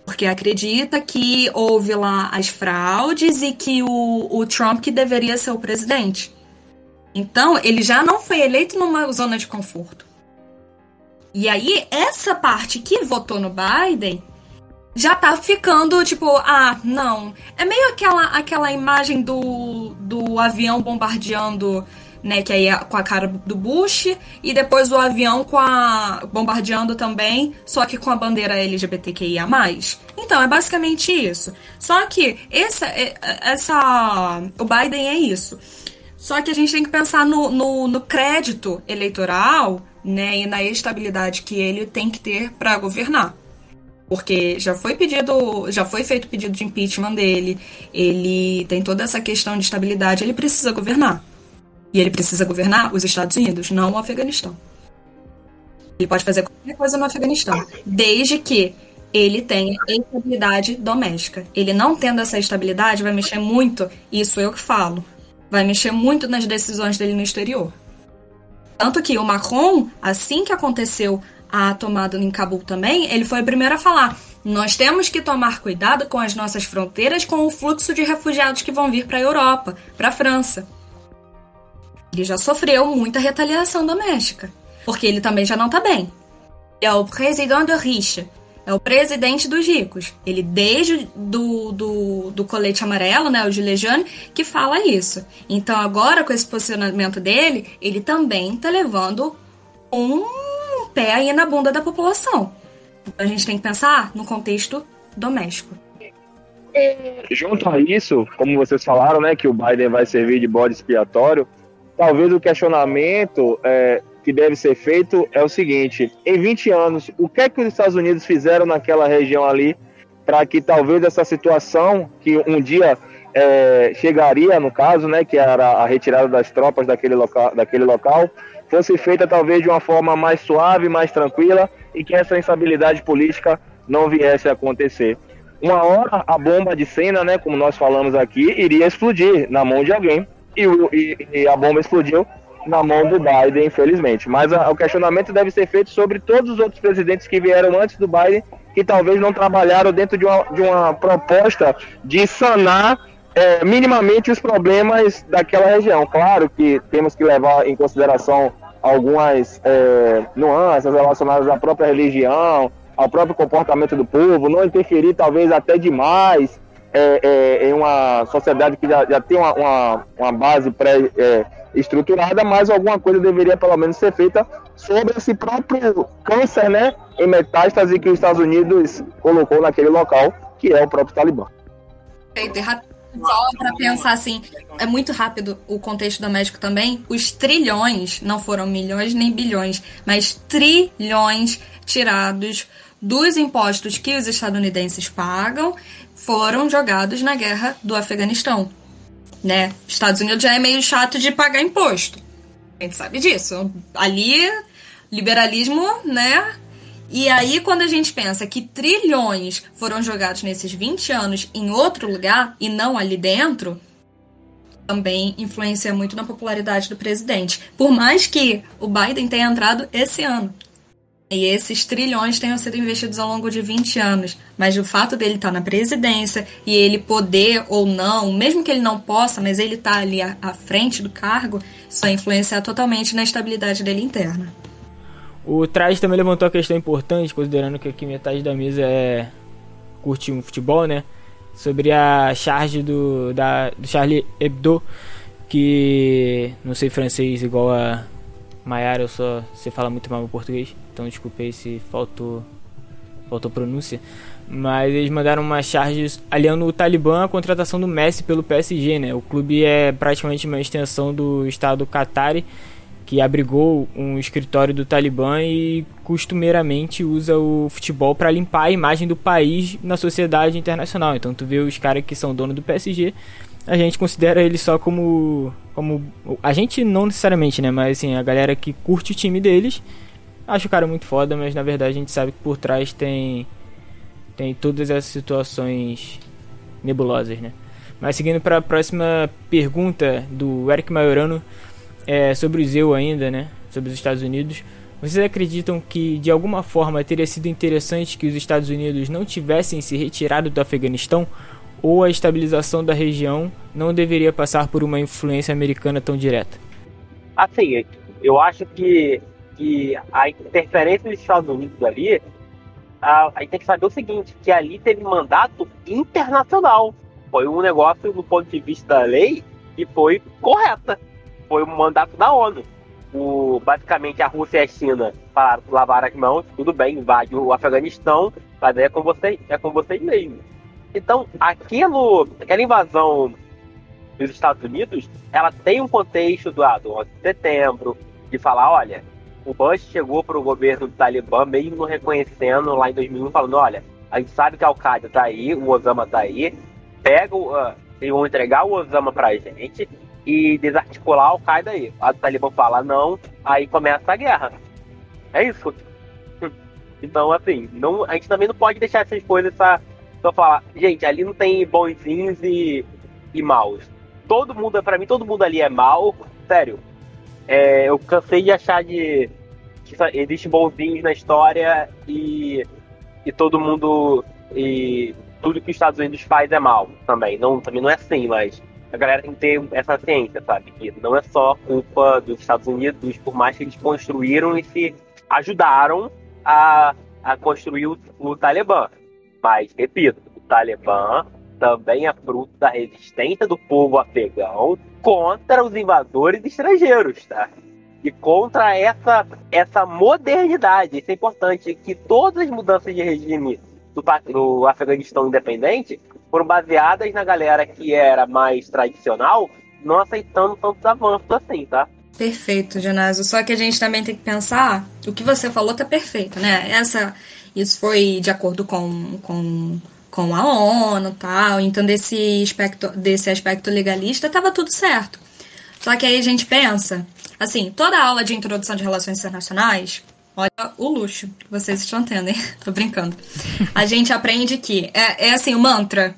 Porque acredita que houve lá as fraudes e que o, o Trump que deveria ser o presidente. Então, ele já não foi eleito numa zona de conforto. E aí, essa parte que votou no Biden já tá ficando tipo, ah, não. É meio aquela, aquela imagem do, do avião bombardeando, né? Que aí é com a cara do Bush, e depois o avião com a. bombardeando também, só que com a bandeira LGBTQIA. Então, é basicamente isso. Só que essa, é, essa. O Biden é isso. Só que a gente tem que pensar no, no, no crédito eleitoral né, e na estabilidade que ele tem que ter para governar. Porque já foi pedido, já foi feito pedido de impeachment dele, ele tem toda essa questão de estabilidade, ele precisa governar. E ele precisa governar os Estados Unidos, não o Afeganistão. Ele pode fazer qualquer coisa no Afeganistão, desde que ele tenha estabilidade doméstica. Ele não tendo essa estabilidade vai mexer muito, isso eu que falo, vai mexer muito nas decisões dele no exterior. Tanto que o Macron, assim que aconteceu a tomada em Cabul também, ele foi o primeiro a falar: nós temos que tomar cuidado com as nossas fronteiras com o fluxo de refugiados que vão vir para a Europa, para a França. Ele já sofreu muita retaliação doméstica, porque ele também já não está bem. É o presidente de riche, é o presidente dos ricos. Ele, desde do, do, do colete amarelo, né, o Gilet jaune, que fala isso. Então, agora, com esse posicionamento dele, ele também tá levando um pé aí na bunda da população. A gente tem que pensar no contexto doméstico. Junto a isso, como vocês falaram, né, que o Biden vai servir de bode expiatório, talvez o questionamento é, que deve ser feito é o seguinte: em 20 anos, o que é que os Estados Unidos fizeram naquela região ali para que talvez essa situação que um dia é, chegaria, no caso, né, que era a retirada das tropas daquele local, daquele local, fosse feita talvez de uma forma mais suave, mais tranquila e que essa instabilidade política não viesse a acontecer. Uma hora a bomba de cena, né, como nós falamos aqui, iria explodir na mão de alguém e, e, e a bomba explodiu na mão do Biden, infelizmente. Mas a, o questionamento deve ser feito sobre todos os outros presidentes que vieram antes do Biden, que talvez não trabalharam dentro de uma, de uma proposta de sanar é, minimamente os problemas daquela região. Claro que temos que levar em consideração algumas é, nuances relacionadas à própria religião, ao próprio comportamento do povo, não interferir talvez até demais é, é, em uma sociedade que já, já tem uma, uma, uma base pré-estruturada, é, mas alguma coisa deveria pelo menos ser feita sobre esse próprio câncer né, em metástase que os Estados Unidos colocou naquele local, que é o próprio Talibã. Só para pensar assim, é muito rápido o contexto doméstico também. Os trilhões, não foram milhões nem bilhões, mas trilhões tirados dos impostos que os estadunidenses pagam foram jogados na guerra do Afeganistão. Né? Estados Unidos já é meio chato de pagar imposto. A gente sabe disso. Ali, liberalismo, né? E aí, quando a gente pensa que trilhões foram jogados nesses 20 anos em outro lugar e não ali dentro, também influencia muito na popularidade do presidente. Por mais que o Biden tenha entrado esse ano. E esses trilhões tenham sido investidos ao longo de 20 anos. Mas o fato dele estar na presidência e ele poder ou não, mesmo que ele não possa, mas ele estar ali à, frente do cargo, isso vai influenciar totalmente na estabilidade dele interna. O Traje também levantou a questão importante, considerando que aqui metade da mesa é curte um futebol, né? Sobre a charge do, da, do Charlie Hebdo, que não sei francês igual a Maiara, eu só sei falar muito mal o português, então desculpei se faltou, faltou pronúncia. Mas eles mandaram uma charge aliando o Talibã à contratação do Messi pelo PSG, né? O clube é praticamente uma extensão do estado Qatari que abrigou um escritório do Talibã e costumeiramente usa o futebol para limpar a imagem do país na sociedade internacional. Então tu vê os caras que são dono do PSG, a gente considera ele só como como a gente não necessariamente, né, mas assim, a galera que curte o time deles, acha o cara muito foda, mas na verdade a gente sabe que por trás tem tem todas essas situações nebulosas, né? Mas seguindo para a próxima pergunta do Eric Maiorano, é, sobre o Zeu ainda, né? Sobre os Estados Unidos. Vocês acreditam que de alguma forma teria sido interessante que os Estados Unidos não tivessem se retirado do Afeganistão? Ou a estabilização da região não deveria passar por uma influência americana tão direta? Assim, eu acho que, que a interferência dos Estados Unidos ali, a, a gente tem que saber o seguinte, que ali teve mandato internacional. Foi um negócio, do ponto de vista da lei, que foi correta foi um mandato da ONU. O, basicamente a Rússia e a China falaram lavar as mãos, tudo bem, invade o Afeganistão, mas é com vocês, é com vocês mesmos. Então, aquilo, aquela invasão dos Estados Unidos, ela tem um contexto do, ah, do 11 de setembro, de falar, olha, o Bush chegou para o governo do Talibã, mesmo reconhecendo lá em 2001, falando, olha, a gente sabe que a Al-Qaeda tá aí, o Osama tá aí, pega o, uh, eles vão entregar o Osama pra gente, e desarticular o Qaeda aí. A Talibã fala não, aí começa a guerra. É isso. Então, assim, não, a gente também não pode deixar essas coisas só, falar, gente, ali não tem bonzinhos e, e maus. Todo mundo, pra mim, todo mundo ali é mal. Sério. É, eu cansei de achar de que existe bonzinhos na história e, e todo mundo. E tudo que os Estados Unidos faz é mal também. Não, também não é assim, mas a galera tem que ter essa ciência, sabe? Que não é só culpa dos Estados Unidos, por mais que eles construíram e se ajudaram a, a construir o, o Talibã. Mas, repito, o Talibã também é fruto da resistência do povo afegão contra os invasores estrangeiros, tá? E contra essa, essa modernidade. Isso é importante, que todas as mudanças de regime do, do Afeganistão independente foram baseadas na galera que era mais tradicional, não aceitando tantos avanços assim, tá? Perfeito, Genásio. Só que a gente também tem que pensar, o que você falou tá perfeito, né? Essa, isso foi de acordo com, com, com a ONU tal, então desse aspecto, desse aspecto legalista tava tudo certo. Só que aí a gente pensa, assim, toda aula de introdução de relações internacionais, olha o luxo, vocês estão tendo, hein? Tô brincando. A gente aprende que, é, é assim, o mantra,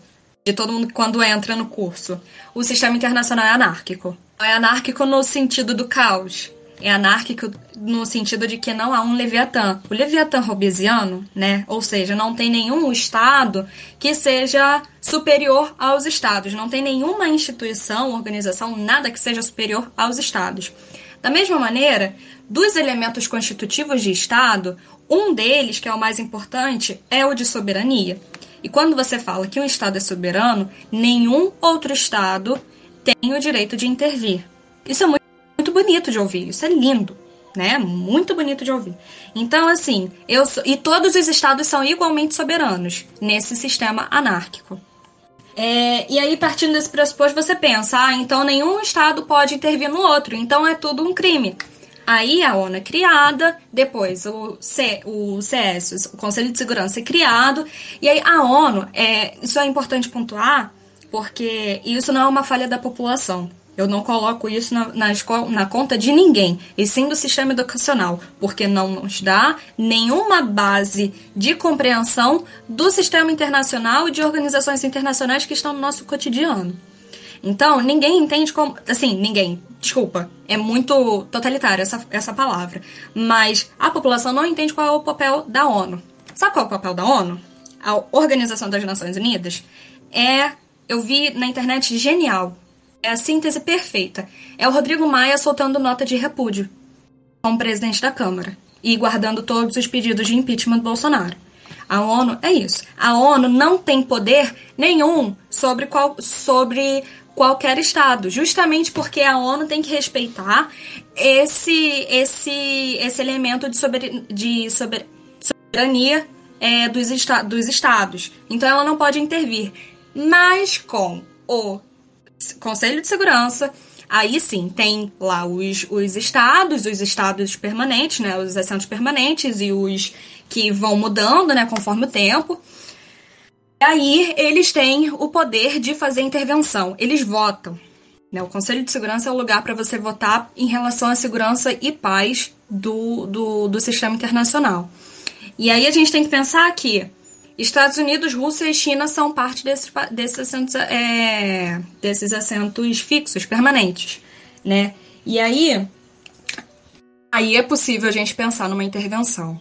de todo mundo quando entra no curso. O sistema internacional é anárquico. É anárquico no sentido do caos. é anárquico no sentido de que não há um Leviatã. O Leviatã hobbesiano, né? Ou seja, não tem nenhum Estado que seja superior aos Estados. Não tem nenhuma instituição, organização, nada que seja superior aos Estados. Da mesma maneira, dos elementos constitutivos de Estado, um deles, que é o mais importante, é o de soberania. E quando você fala que um Estado é soberano, nenhum outro Estado tem o direito de intervir. Isso é muito, bonito de ouvir, isso é lindo, né? Muito bonito de ouvir. Então, assim, eu sou, e todos os estados são igualmente soberanos nesse sistema anárquico. É, e aí, partindo desse pressuposto, você pensa, ah, então nenhum estado pode intervir no outro, então é tudo um crime. Aí a ONU é criada, depois o, C, o CS, o Conselho de Segurança é criado, e aí a ONU, é, isso é importante pontuar, porque isso não é uma falha da população. Eu não coloco isso na, na, escola, na conta de ninguém, e sim do sistema educacional, porque não nos dá nenhuma base de compreensão do sistema internacional e de organizações internacionais que estão no nosso cotidiano. Então, ninguém entende como. Assim, ninguém. Desculpa, é muito totalitário essa, essa palavra. Mas a população não entende qual é o papel da ONU. Sabe qual é o papel da ONU? A Organização das Nações Unidas é. Eu vi na internet genial. É a síntese perfeita. É o Rodrigo Maia soltando nota de repúdio como presidente da Câmara e guardando todos os pedidos de impeachment do Bolsonaro. A ONU é isso. A ONU não tem poder nenhum sobre, qual, sobre qualquer estado, justamente porque a ONU tem que respeitar esse esse esse elemento de, sober, de sober, soberania é, dos, esta, dos estados. Então ela não pode intervir. Mas com o Conselho de Segurança, aí sim tem lá os, os estados, os estados permanentes, né, os assentos permanentes e os que vão mudando, né, conforme o tempo. E aí eles têm o poder de fazer intervenção. Eles votam. Né? O Conselho de Segurança é o lugar para você votar em relação à segurança e paz do, do, do sistema internacional. E aí a gente tem que pensar que Estados Unidos, Rússia e China são parte desses, assentos, é, desses assentos fixos, permanentes. Né? E aí, aí é possível a gente pensar numa intervenção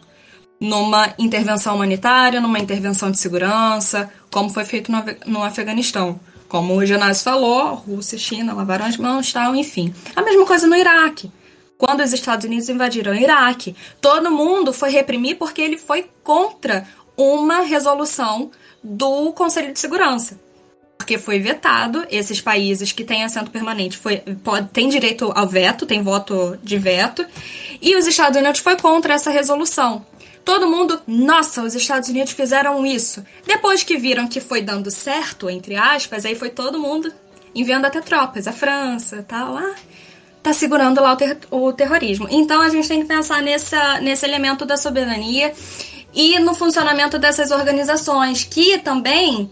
numa intervenção humanitária, numa intervenção de segurança, como foi feito no, Afeganistão. Como o Genásio falou, Rússia, China lavaram as mãos, tal, enfim. A mesma coisa no Iraque. Quando os Estados Unidos invadiram o Iraque, todo mundo foi reprimir porque ele foi contra uma resolução do Conselho de Segurança. Porque foi vetado, esses países que têm assento permanente foi, pode, têm direito ao veto, tem voto de veto, e os Estados Unidos foi contra essa resolução. Todo mundo, nossa, os Estados Unidos fizeram isso. Depois que viram que foi dando certo, entre aspas, aí foi todo mundo enviando até tropas, a França, tal, lá, tá segurando lá o, ter o terrorismo. Então a gente tem que pensar nessa, nesse elemento da soberania e no funcionamento dessas organizações, que também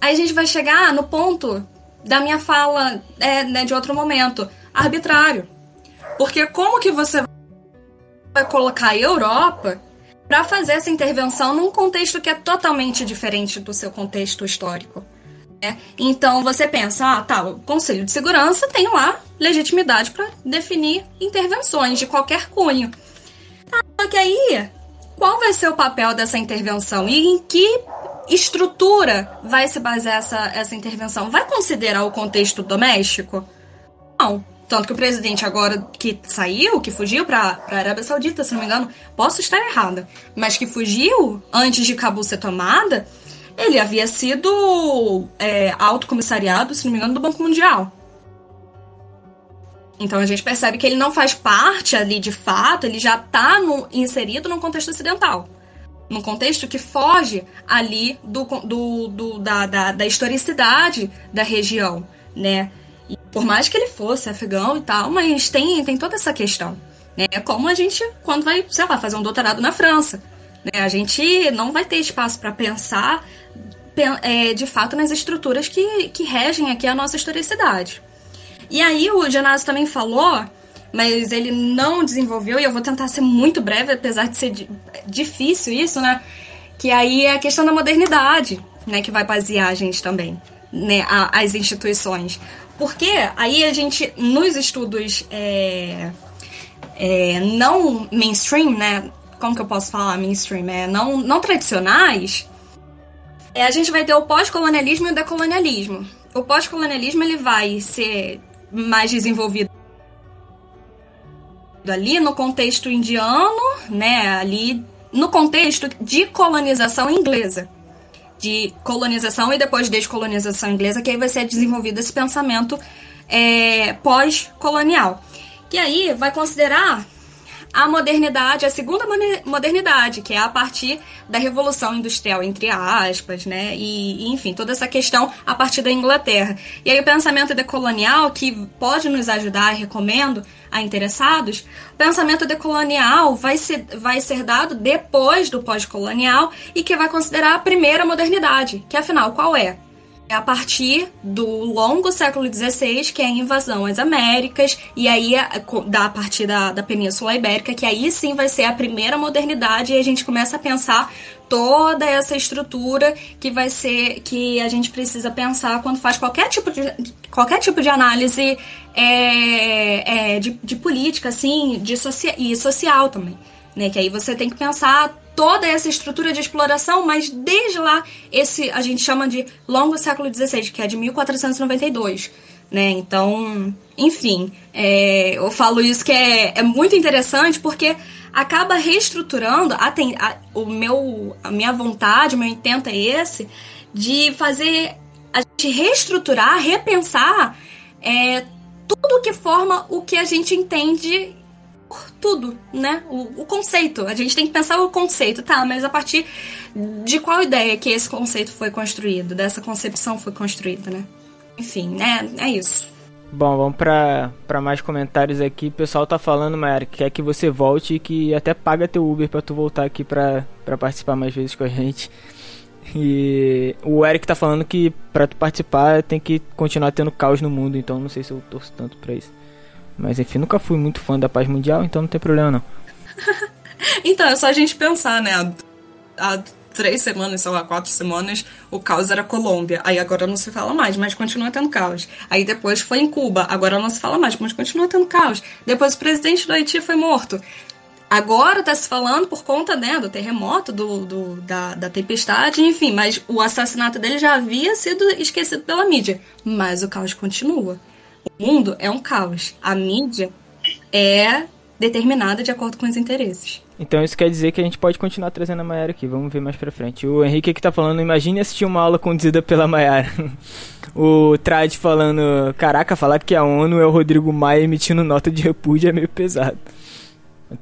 aí a gente vai chegar no ponto da minha fala é, né, de outro momento, arbitrário. Porque como que você vai colocar a Europa para fazer essa intervenção num contexto que é totalmente diferente do seu contexto histórico. Né? Então você pensa, ah, tá, o Conselho de Segurança tem lá legitimidade para definir intervenções de qualquer cunho. Tá, só que aí, qual vai ser o papel dessa intervenção e em que estrutura vai se basear essa, essa intervenção? Vai considerar o contexto doméstico? Não. Tanto que o presidente agora que saiu, que fugiu para a Arábia Saudita, se não me engano, posso estar errada, mas que fugiu antes de Cabul ser tomada, ele havia sido é, alto comissariado, se não me engano, do Banco Mundial. Então a gente percebe que ele não faz parte ali de fato, ele já está inserido no contexto ocidental. Num contexto que foge ali do, do, do da, da, da historicidade da região, né? Por mais que ele fosse afegão e tal, mas tem, tem toda essa questão. Né? É como a gente, quando vai, sei lá, fazer um doutorado na França. Né? A gente não vai ter espaço para pensar é, de fato nas estruturas que, que regem aqui a nossa historicidade. E aí o Genásio também falou, mas ele não desenvolveu, e eu vou tentar ser muito breve, apesar de ser difícil isso, né? Que aí é a questão da modernidade, né? Que vai basear a gente também né, a, as instituições. Porque aí a gente, nos estudos é, é, não mainstream, né? Como que eu posso falar mainstream? É, não, não tradicionais, é, a gente vai ter o pós-colonialismo e o decolonialismo. O pós-colonialismo ele vai ser mais desenvolvido ali no contexto indiano, né? Ali no contexto de colonização inglesa. De colonização e depois descolonização inglesa, que aí vai ser desenvolvido esse pensamento é, pós-colonial. Que aí vai considerar a modernidade, a segunda modernidade, que é a partir da Revolução Industrial, entre aspas, né? E, enfim, toda essa questão a partir da Inglaterra. E aí o pensamento decolonial, que pode nos ajudar, recomendo a interessados, o pensamento decolonial vai ser, vai ser dado depois do pós-colonial e que vai considerar a primeira modernidade, que afinal qual é? É a partir do longo século XVI, que é a invasão às Américas, e aí da a partir da, da Península Ibérica, que aí sim vai ser a primeira modernidade, e a gente começa a pensar toda essa estrutura que vai ser que a gente precisa pensar quando faz qualquer tipo de, qualquer tipo de análise é, é, de, de política, assim, de socia e social também. Né? Que aí você tem que pensar toda essa estrutura de exploração, mas desde lá, esse a gente chama de longo século XVI, que é de 1492. Né? Então, enfim, é, eu falo isso que é, é muito interessante porque acaba reestruturando a, a, o meu, a minha vontade, o meu intento é esse, de fazer a gente reestruturar, repensar é, tudo que forma o que a gente entende tudo, né? O, o, conceito. A gente tem que pensar o conceito, tá? Mas a partir de qual ideia que esse conceito foi construído, dessa concepção foi construída, né? Enfim, né? É isso. Bom, vamos pra mais comentários aqui. O pessoal tá falando, Mayara, que quer que você volte e que até paga teu Uber pra tu voltar aqui pra participar mais vezes com a gente. E o Eric tá falando que pra tu participar tem que continuar tendo caos no mundo, então não sei se eu torço tanto pra isso. Mas enfim, nunca fui muito fã da paz mundial, então não tem problema não. então, é só a gente pensar, né? Há três semanas, sei lá, quatro semanas, o caos era Colômbia. Aí agora não se fala mais, mas continua tendo caos. Aí depois foi em Cuba, agora não se fala mais, mas continua tendo caos. Depois o presidente do Haiti foi morto. Agora tá se falando por conta né, do terremoto, do, do da, da tempestade, enfim, mas o assassinato dele já havia sido esquecido pela mídia. Mas o caos continua. O mundo é um caos. A mídia é determinada de acordo com os interesses. Então isso quer dizer que a gente pode continuar trazendo a Mayara aqui. Vamos ver mais pra frente. O Henrique aqui tá falando, imagine assistir uma aula conduzida pela Mayara. o Trad falando, caraca, falar que a ONU é o Rodrigo Maia emitindo nota de repúdio é meio pesado.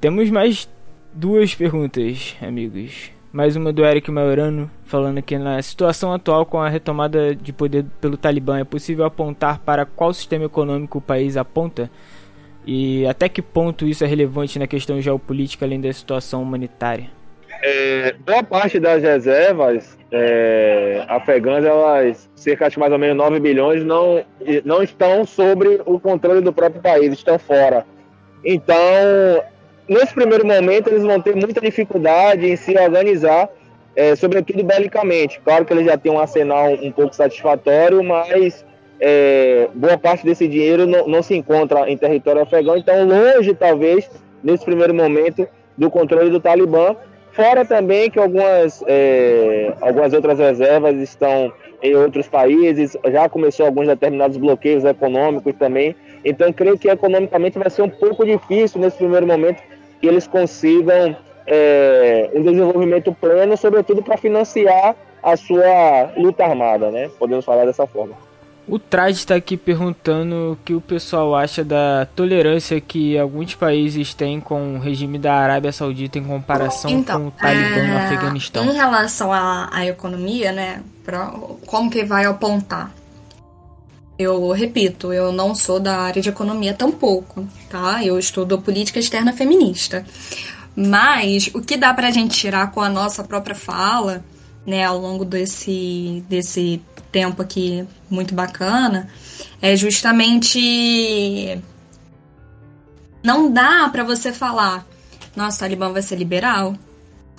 Temos mais duas perguntas, amigos. Mais uma do Eric Maiorano, falando que na situação atual com a retomada de poder pelo Talibã, é possível apontar para qual sistema econômico o país aponta? E até que ponto isso é relevante na questão geopolítica, além da situação humanitária? É, boa parte das reservas é, afegãs, elas, cerca de mais ou menos 9 bilhões, não, não estão sobre o controle do próprio país, estão fora. Então, nesse primeiro momento, eles vão ter muita dificuldade em se organizar, é, sobretudo belicamente. Claro que eles já têm um arsenal um pouco satisfatório, mas é, boa parte desse dinheiro não, não, se encontra em território afegão, então longe, talvez, nesse primeiro momento, do controle do Talibã. Fora também que algumas, é, algumas outras reservas estão em outros países, já começou alguns determinados bloqueios econômicos também. Então, creio que economicamente vai ser um pouco difícil nesse primeiro momento que eles consigam é, um desenvolvimento pleno, sobretudo para financiar a sua luta armada, né? Podemos falar dessa forma. O Trade está aqui perguntando o que o pessoal acha da tolerância que alguns países têm com o regime da Arábia Saudita em comparação então, com o Talibã é, no Afeganistão. Em relação à, à economia, né? Pra, como que vai apontar? Eu repito, eu não sou da área de economia tampouco, tá? Eu estudo política externa feminista. Mas o que dá pra gente tirar com a nossa própria fala, né, ao longo desse, desse tempo aqui muito bacana, é justamente não dá para você falar, nossa, o Talibã vai ser liberal,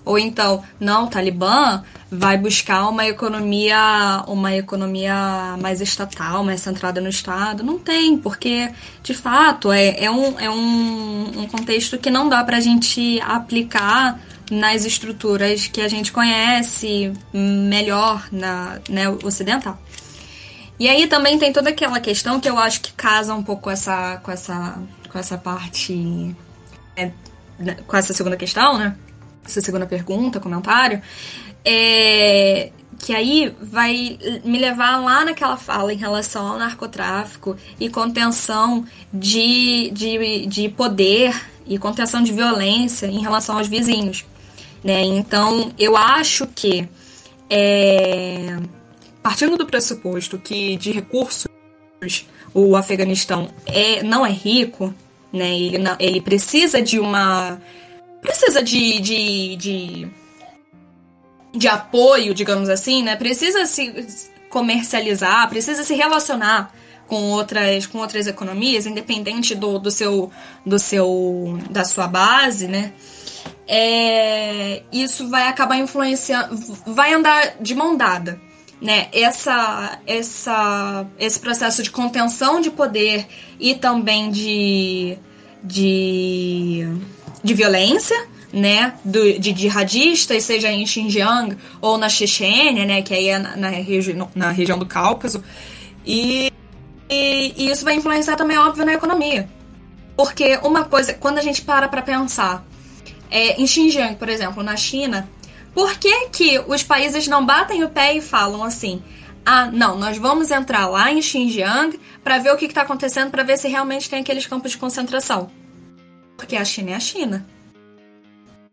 Ou então, não, o Talibã vai buscar uma economia, uma economia mais estatal, mais centrada no Estado. Não tem, porque de fato é, é, um, é um, um contexto que não dá para a gente aplicar nas estruturas que a gente conhece melhor na né, ocidental. E aí também tem toda aquela questão que eu acho que casa um pouco com essa, com essa, com essa parte, é, né, com essa segunda questão, né? Essa segunda pergunta, comentário, é, que aí vai me levar lá naquela fala em relação ao narcotráfico e contenção de, de, de poder e contenção de violência em relação aos vizinhos. Né? Então, eu acho que é, partindo do pressuposto que de recursos o Afeganistão é, não é rico, né? Ele, ele precisa de uma. Precisa de, de, de, de apoio, digamos assim, né? Precisa se comercializar, precisa se relacionar com outras, com outras economias, independente do, do seu do seu da sua base, né? É, isso vai acabar influenciando, vai andar de mão dada né, essa, essa, esse processo de contenção de poder e também de, de, de violência, né, do, de jihadistas, seja em Xinjiang ou na Chechênia, né, que aí é na, na, regi na região do Cáucaso, e, e, e, isso vai influenciar também, óbvio, na economia. Porque uma coisa, quando a gente para para pensar, é, em Xinjiang, por exemplo, na China, por que, que os países não batem o pé e falam assim: ah, não, nós vamos entrar lá em Xinjiang para ver o que está acontecendo, para ver se realmente tem aqueles campos de concentração? Porque a China é a China.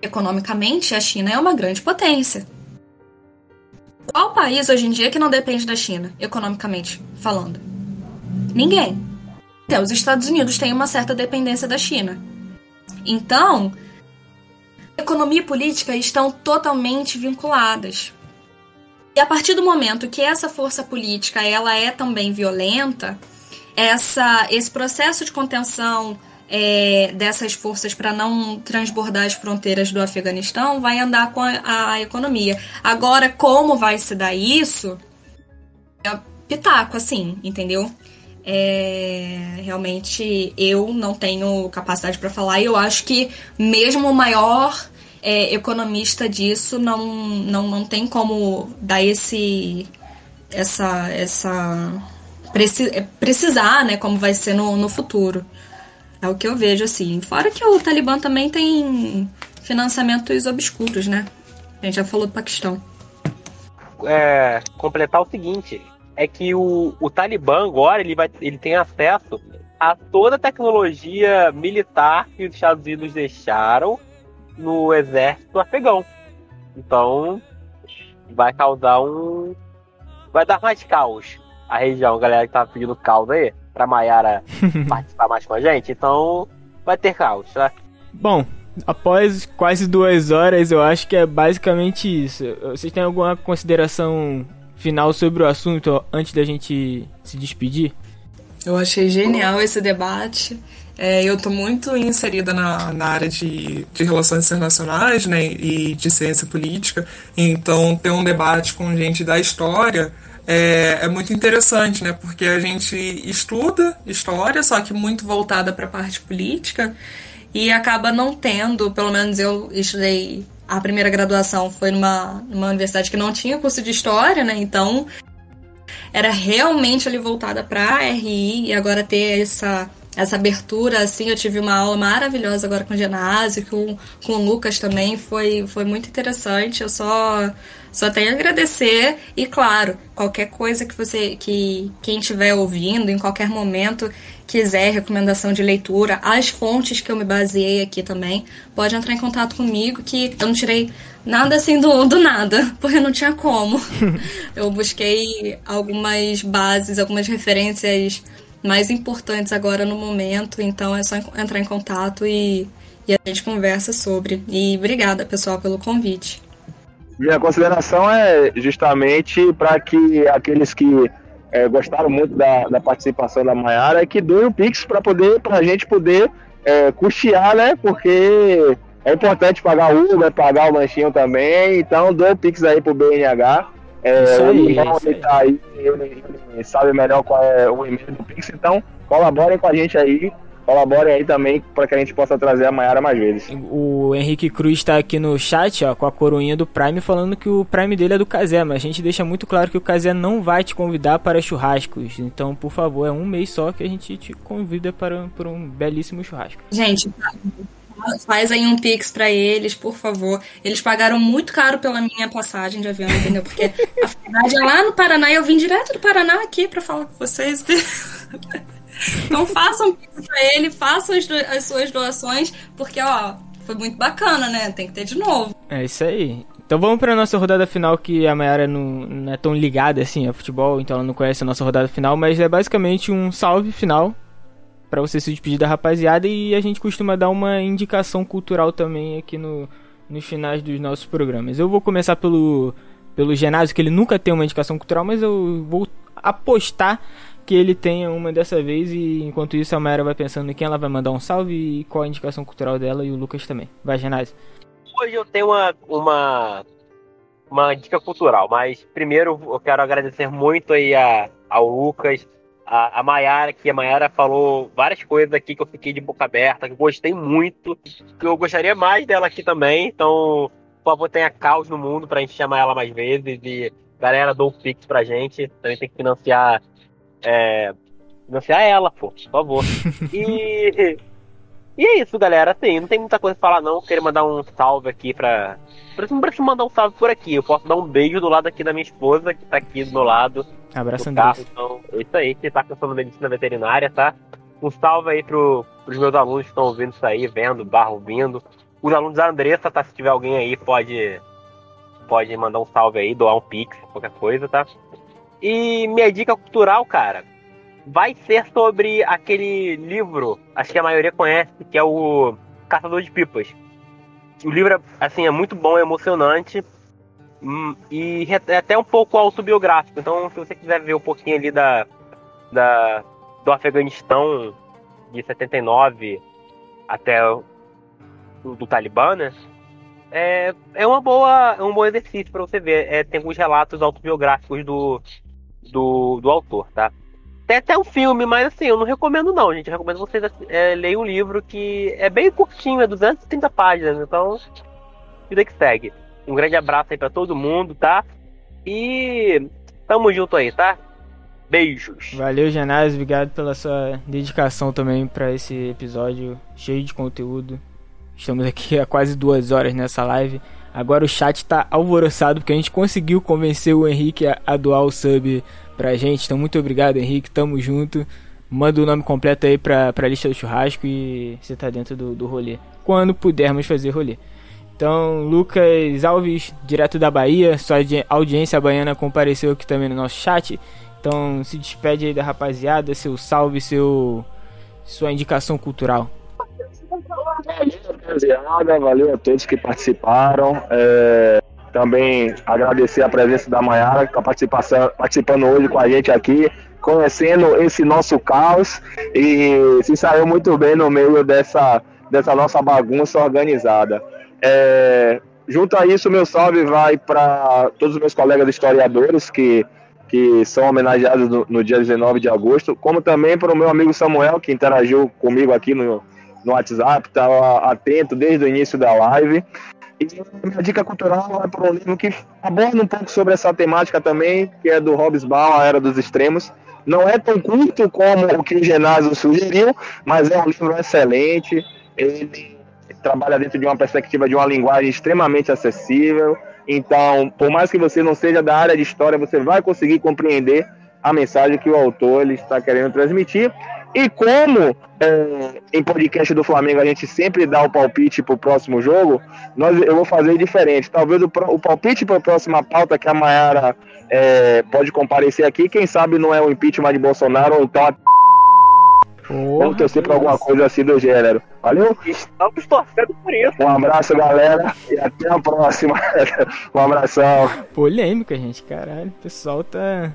Economicamente, a China é uma grande potência. Qual país hoje em dia que não depende da China, economicamente falando? Ninguém. Até os Estados Unidos têm uma certa dependência da China. Então, economia e política estão totalmente vinculadas. E a partir do momento que essa força política ela é também violenta, essa, esse processo de contenção é, dessas forças para não transbordar as fronteiras do Afeganistão vai andar com a, a, economia. Agora, como vai se dar isso? É pitaco, assim, entendeu? É, realmente eu não tenho capacidade para falar e eu acho que mesmo o maior é, economista disso não, não, não tem como dar esse essa essa é, precisar né como vai ser no, no futuro é o que eu vejo assim fora que o Talibã também tem financiamentos obscuros né a gente já falou do Paquistão é, completar o seguinte é que o, o Talibã agora ele, vai, ele tem acesso a toda a tecnologia militar que os Estados Unidos deixaram no exército afegão. Então, vai causar um. Vai dar mais caos a região, galera que tá pedindo caos aí, pra Maiara participar mais com a gente. Então, vai ter caos, tá? Bom, após quase duas horas, eu acho que é basicamente isso. Vocês têm alguma consideração final sobre o assunto antes da gente se despedir? Eu achei genial esse debate. É, eu estou muito inserida na, na área de, de relações internacionais né, e de ciência política, então ter um debate com gente da história é, é muito interessante, né, porque a gente estuda história, só que muito voltada para a parte política, e acaba não tendo, pelo menos eu estudei a primeira graduação foi numa, numa universidade que não tinha curso de história, né? Então era realmente ali voltada para a RI e agora ter essa essa abertura, assim, eu tive uma aula maravilhosa agora com o Genásio, com, com o Lucas também, foi, foi muito interessante, eu só, só tenho a agradecer, e claro, qualquer coisa que você, que quem estiver ouvindo, em qualquer momento, quiser recomendação de leitura, as fontes que eu me baseei aqui também, pode entrar em contato comigo, que eu não tirei nada assim do, do nada, porque não tinha como. eu busquei algumas bases, algumas referências mais importantes agora no momento, então é só entrar em contato e, e a gente conversa sobre. E obrigada, pessoal, pelo convite. Minha consideração é justamente para que aqueles que é, gostaram muito da, da participação da Maiara é que doem o Pix para poder para a gente poder é, custear, né? Porque É importante pagar o Uber, pagar o lanchinho também. Então, dou o Pix aí pro BNH. É, Isso o aí, irmão, ele tá aí, ele, ele sabe melhor qual é o e-mail do Pix. Então, colaborem com a gente aí. Colaborem aí também para que a gente possa trazer a Maiara mais vezes. O Henrique Cruz está aqui no chat, ó, com a coroinha do Prime, falando que o Prime dele é do Casé, mas a gente deixa muito claro que o Casé não vai te convidar para churrascos. Então, por favor, é um mês só que a gente te convida para, para um belíssimo churrasco. Gente, faz aí um pix pra eles, por favor. Eles pagaram muito caro pela minha passagem de avião, entendeu? Porque a faculdade é lá no Paraná e eu vim direto do Paraná aqui pra falar com vocês. Então façam pix pra ele, façam as, as suas doações, porque, ó, foi muito bacana, né? Tem que ter de novo. É isso aí. Então vamos para nossa rodada final, que a Mayara não, não é tão ligada assim a futebol, então ela não conhece a nossa rodada final, mas é basicamente um salve final para você se despedir da rapaziada e a gente costuma dar uma indicação cultural também aqui no, nos finais dos nossos programas. Eu vou começar pelo, pelo Genásio, que ele nunca tem uma indicação cultural, mas eu vou apostar que ele tenha uma dessa vez e enquanto isso a Mayara vai pensando em quem ela vai mandar um salve e qual a indicação cultural dela e o Lucas também. Vai, Genásio. Hoje eu tenho uma, uma, uma dica cultural, mas primeiro eu quero agradecer muito aí a, ao Lucas, a, a Mayara, que a Mayara falou várias coisas aqui que eu fiquei de boca aberta, que gostei muito, que eu gostaria mais dela aqui também, então, por favor, tenha caos no mundo pra gente chamar ela mais vezes e galera, dou o Pix pra gente, também tem que financiar, é, financiar ela, pô, por favor. E... E é isso, galera. Assim, não tem muita coisa pra falar, não. Queria mandar um salve aqui pra. Não preciso mandar um salve por aqui. Eu posso dar um beijo do lado aqui da minha esposa, que tá aqui do meu lado. Abraço. Andrés. Então, é isso aí, que tá cursando medicina veterinária, tá? Um salve aí pro, pros meus alunos que estão ouvindo isso aí, vendo, barra ouvindo. Os alunos da Andressa, tá? Se tiver alguém aí, pode. Pode mandar um salve aí, doar um pix, qualquer coisa, tá? E minha dica cultural, cara, vai ser sobre aquele livro, acho que a maioria conhece, que é o Caçador de Pipas. O livro, assim, é muito bom, é emocionante hum, e é até um pouco autobiográfico. Então, se você quiser ver um pouquinho ali da, da do Afeganistão de 79 até o do Talibã, né? É, é uma boa, é um bom exercício para você ver. É, tem alguns relatos autobiográficos do, do, do autor, tá? Tem até um filme, mas assim, eu não recomendo não, gente. Eu recomendo vocês é, leiam um livro que é bem curtinho, é 230 páginas, então vida que segue. Um grande abraço aí pra todo mundo, tá? E tamo junto aí, tá? Beijos. Valeu, Genásio. Obrigado pela sua dedicação também para esse episódio cheio de conteúdo. Estamos aqui há quase duas horas nessa live. Agora o chat tá alvoroçado porque a gente conseguiu convencer o Henrique a, a doar o sub pra gente. Então, muito obrigado, Henrique. Tamo junto. Manda o nome completo aí pra, pra lista do churrasco e você tá dentro do, do rolê. Quando pudermos fazer rolê. Então, Lucas Alves, direto da Bahia, sua audi- audiência baiana compareceu aqui também no nosso chat. Então, se despede aí da rapaziada, seu salve, seu sua indicação cultural. Rapaziada, valeu a todos que participaram. É, também agradecer a presença da Mayara, que está participando hoje com a gente aqui, conhecendo esse nosso caos e se saiu muito bem no meio dessa, dessa nossa bagunça organizada. É, junto a isso, meu salve vai para todos os meus colegas historiadores que, que são homenageados no, no dia 19 de agosto, como também para o meu amigo Samuel, que interagiu comigo aqui no, no WhatsApp, estava atento desde o início da live. E minha dica cultural é para um livro que aborda um pouco sobre essa temática também, que é do Hobbes Ball, A Era dos Extremos. Não é tão curto como o que o Genásio sugeriu, mas é um livro excelente. Ele trabalha dentro de uma perspectiva de uma linguagem extremamente acessível. Então, por mais que você não seja da área de história, você vai conseguir compreender a mensagem que o autor ele está querendo transmitir. E como é, em podcast do Flamengo a gente sempre dá o palpite para o próximo jogo, nós, eu vou fazer diferente. Talvez o, o palpite para a próxima pauta que a Mayara é, pode comparecer aqui, quem sabe não é o impeachment de Bolsonaro ou então a Vamos torcer para alguma coisa assim do gênero. Valeu? Estamos torcendo por isso. Um abraço, galera, e até a próxima. um abração. Polêmica, gente, caralho. O pessoal tá,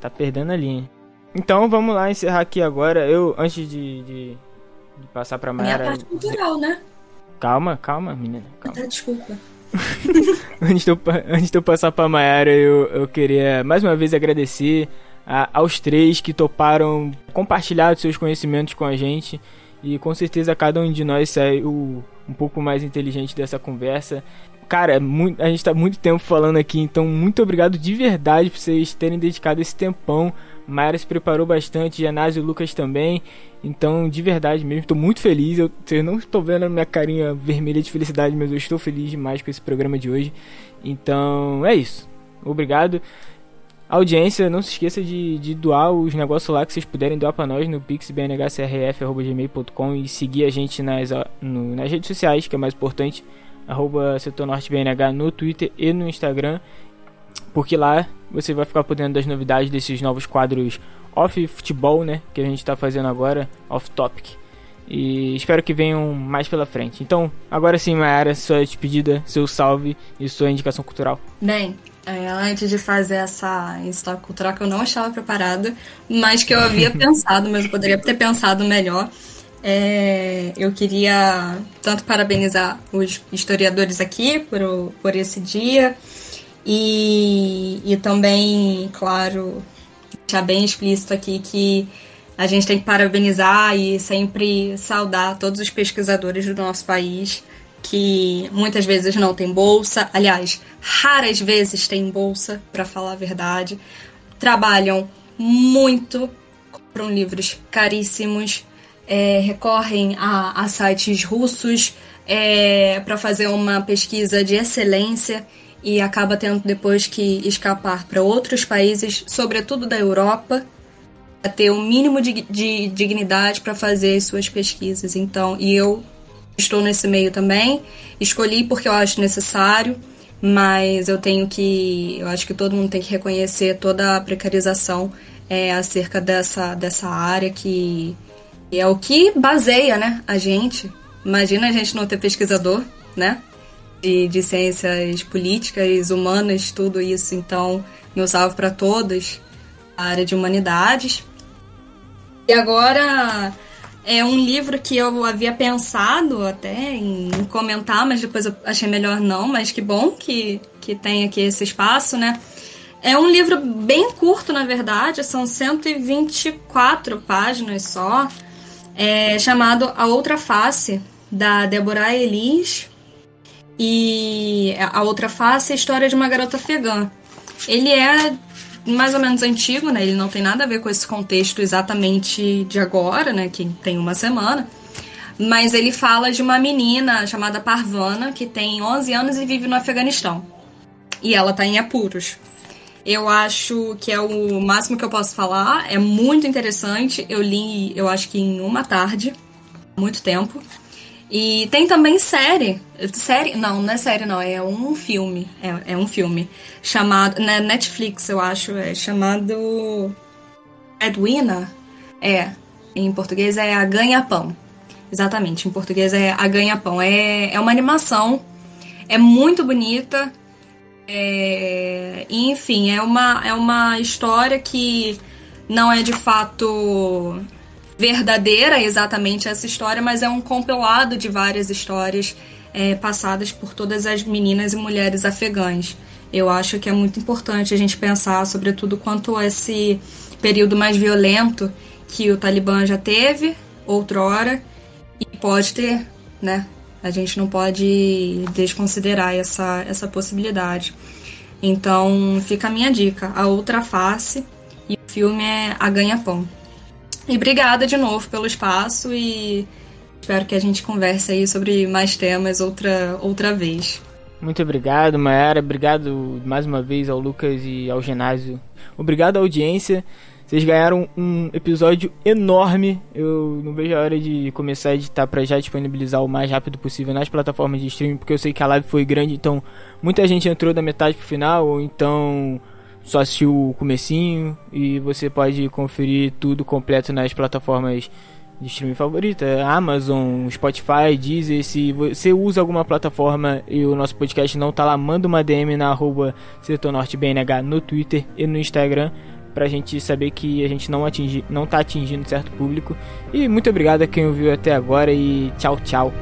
tá perdendo a linha. Então vamos lá encerrar aqui agora. Eu, antes de, de, de passar pra Mayara. parte cultural, né? Calma, calma, menina. Calma. Tá, desculpa. antes, de eu, antes de eu passar pra Mayara, eu, eu queria mais uma vez agradecer a, aos três que toparam compartilhar seus conhecimentos com a gente. E com certeza cada um de nós saiu um pouco mais inteligente dessa conversa. Cara, muito, a gente tá muito tempo falando aqui, então muito obrigado de verdade por vocês terem dedicado esse tempão. Mayara se preparou bastante, Janásio e Lucas também. Então, de verdade mesmo, estou muito feliz. Eu, vocês não estão vendo a minha carinha vermelha de felicidade, mas eu estou feliz demais com esse programa de hoje. Então, é isso. Obrigado. Audiência, não se esqueça de, de doar os negócios lá que vocês puderem doar para nós no pixbnhcrf.gmail.com e seguir a gente nas, no, nas redes sociais, que é mais importante, arroba setornortebnh no Twitter e no Instagram, porque lá você vai ficar podendo das novidades desses novos quadros off futebol, né, que a gente está fazendo agora, off topic. E espero que venham mais pela frente. Então, agora sim, Mayara, sua despedida, seu salve e sua indicação cultural. Bem, é, antes de fazer essa história cultural que eu não estava preparada, mas que eu havia pensado, mas eu poderia ter pensado melhor. É, eu queria tanto parabenizar os historiadores aqui por, por esse dia e, e também, claro, deixar bem explícito aqui que a gente tem que parabenizar e sempre saudar todos os pesquisadores do nosso país que muitas vezes não tem bolsa, aliás, raras vezes tem bolsa, para falar a verdade, trabalham muito, compram livros caríssimos, é, recorrem a, a, sites russos é, para fazer uma pesquisa de excelência e acaba tendo depois que escapar para outros países, sobretudo da Europa, a ter o um mínimo de, de dignidade para fazer suas pesquisas. Então, e eu estou nesse meio também. Escolhi porque eu acho necessário, mas eu tenho que. Eu acho que todo mundo tem que reconhecer toda a precarização é, acerca dessa, dessa área que é o que baseia né, a gente. Imagina a gente não ter pesquisador, né? De, de ciências políticas, humanas, tudo isso. Então, meu salve para todos, a área de humanidades. E agora é um livro que eu havia pensado até em comentar, mas depois eu achei melhor não, mas que bom que, que tem aqui esse espaço, né? É um livro bem curto, na verdade, são 124 páginas só, é chamado A Outra Face, da Deborah Elis, e A Outra Face é a história de uma garota afegã. Ele é mais ou menos antigo, né? Ele não tem nada a ver com esse contexto exatamente de agora, né? Que tem uma semana. Mas ele fala de uma menina chamada Parvana, que tem 11 anos e vive no Afeganistão. E ela tá em apuros. Eu acho que é o máximo que eu posso falar. É muito interessante. Eu li, eu acho que em uma tarde, muito tempo. E tem também série. Série? Não, não é série, não. É um filme. É, é um filme. Chamado. Na né, Netflix, eu acho. É chamado. Edwina? É. Em português é A Ganha-Pão. Exatamente. Em português é A Ganha-Pão. É, é uma animação. É muito bonita. É, enfim, é uma, é uma história que não é de fato verdadeira exatamente essa história, mas é um compilado de várias histórias é, passadas por todas as meninas e mulheres afegãs. Eu acho que é muito importante a gente pensar, sobretudo, quanto esse período mais violento que o Talibã já teve outrora e pode ter, né? A gente não pode desconsiderar essa, essa possibilidade. Então, fica a minha dica: A Outra Face e o filme é A Ganha-Pão. E obrigada de novo pelo espaço e espero que a gente converse aí sobre mais temas outra, outra vez. Muito obrigado, Mayara. Obrigado mais uma vez ao Lucas e ao Genásio. Obrigado à audiência. Vocês ganharam um episódio enorme. Eu não vejo a hora de começar a editar para já disponibilizar o mais rápido possível nas plataformas de streaming, porque eu sei que a live foi grande, então muita gente entrou da metade pro final, ou então só assistiu o comecinho e você pode conferir tudo completo nas plataformas de streaming favorita, Amazon, Spotify, Deezer, se você usa alguma plataforma e o nosso podcast não tá lá, manda uma DM na arroba SetorNorteBNH no Twitter e no Instagram pra gente saber que a gente não, atingi, não tá atingindo certo público. E muito obrigado a quem ouviu até agora e tchau, tchau.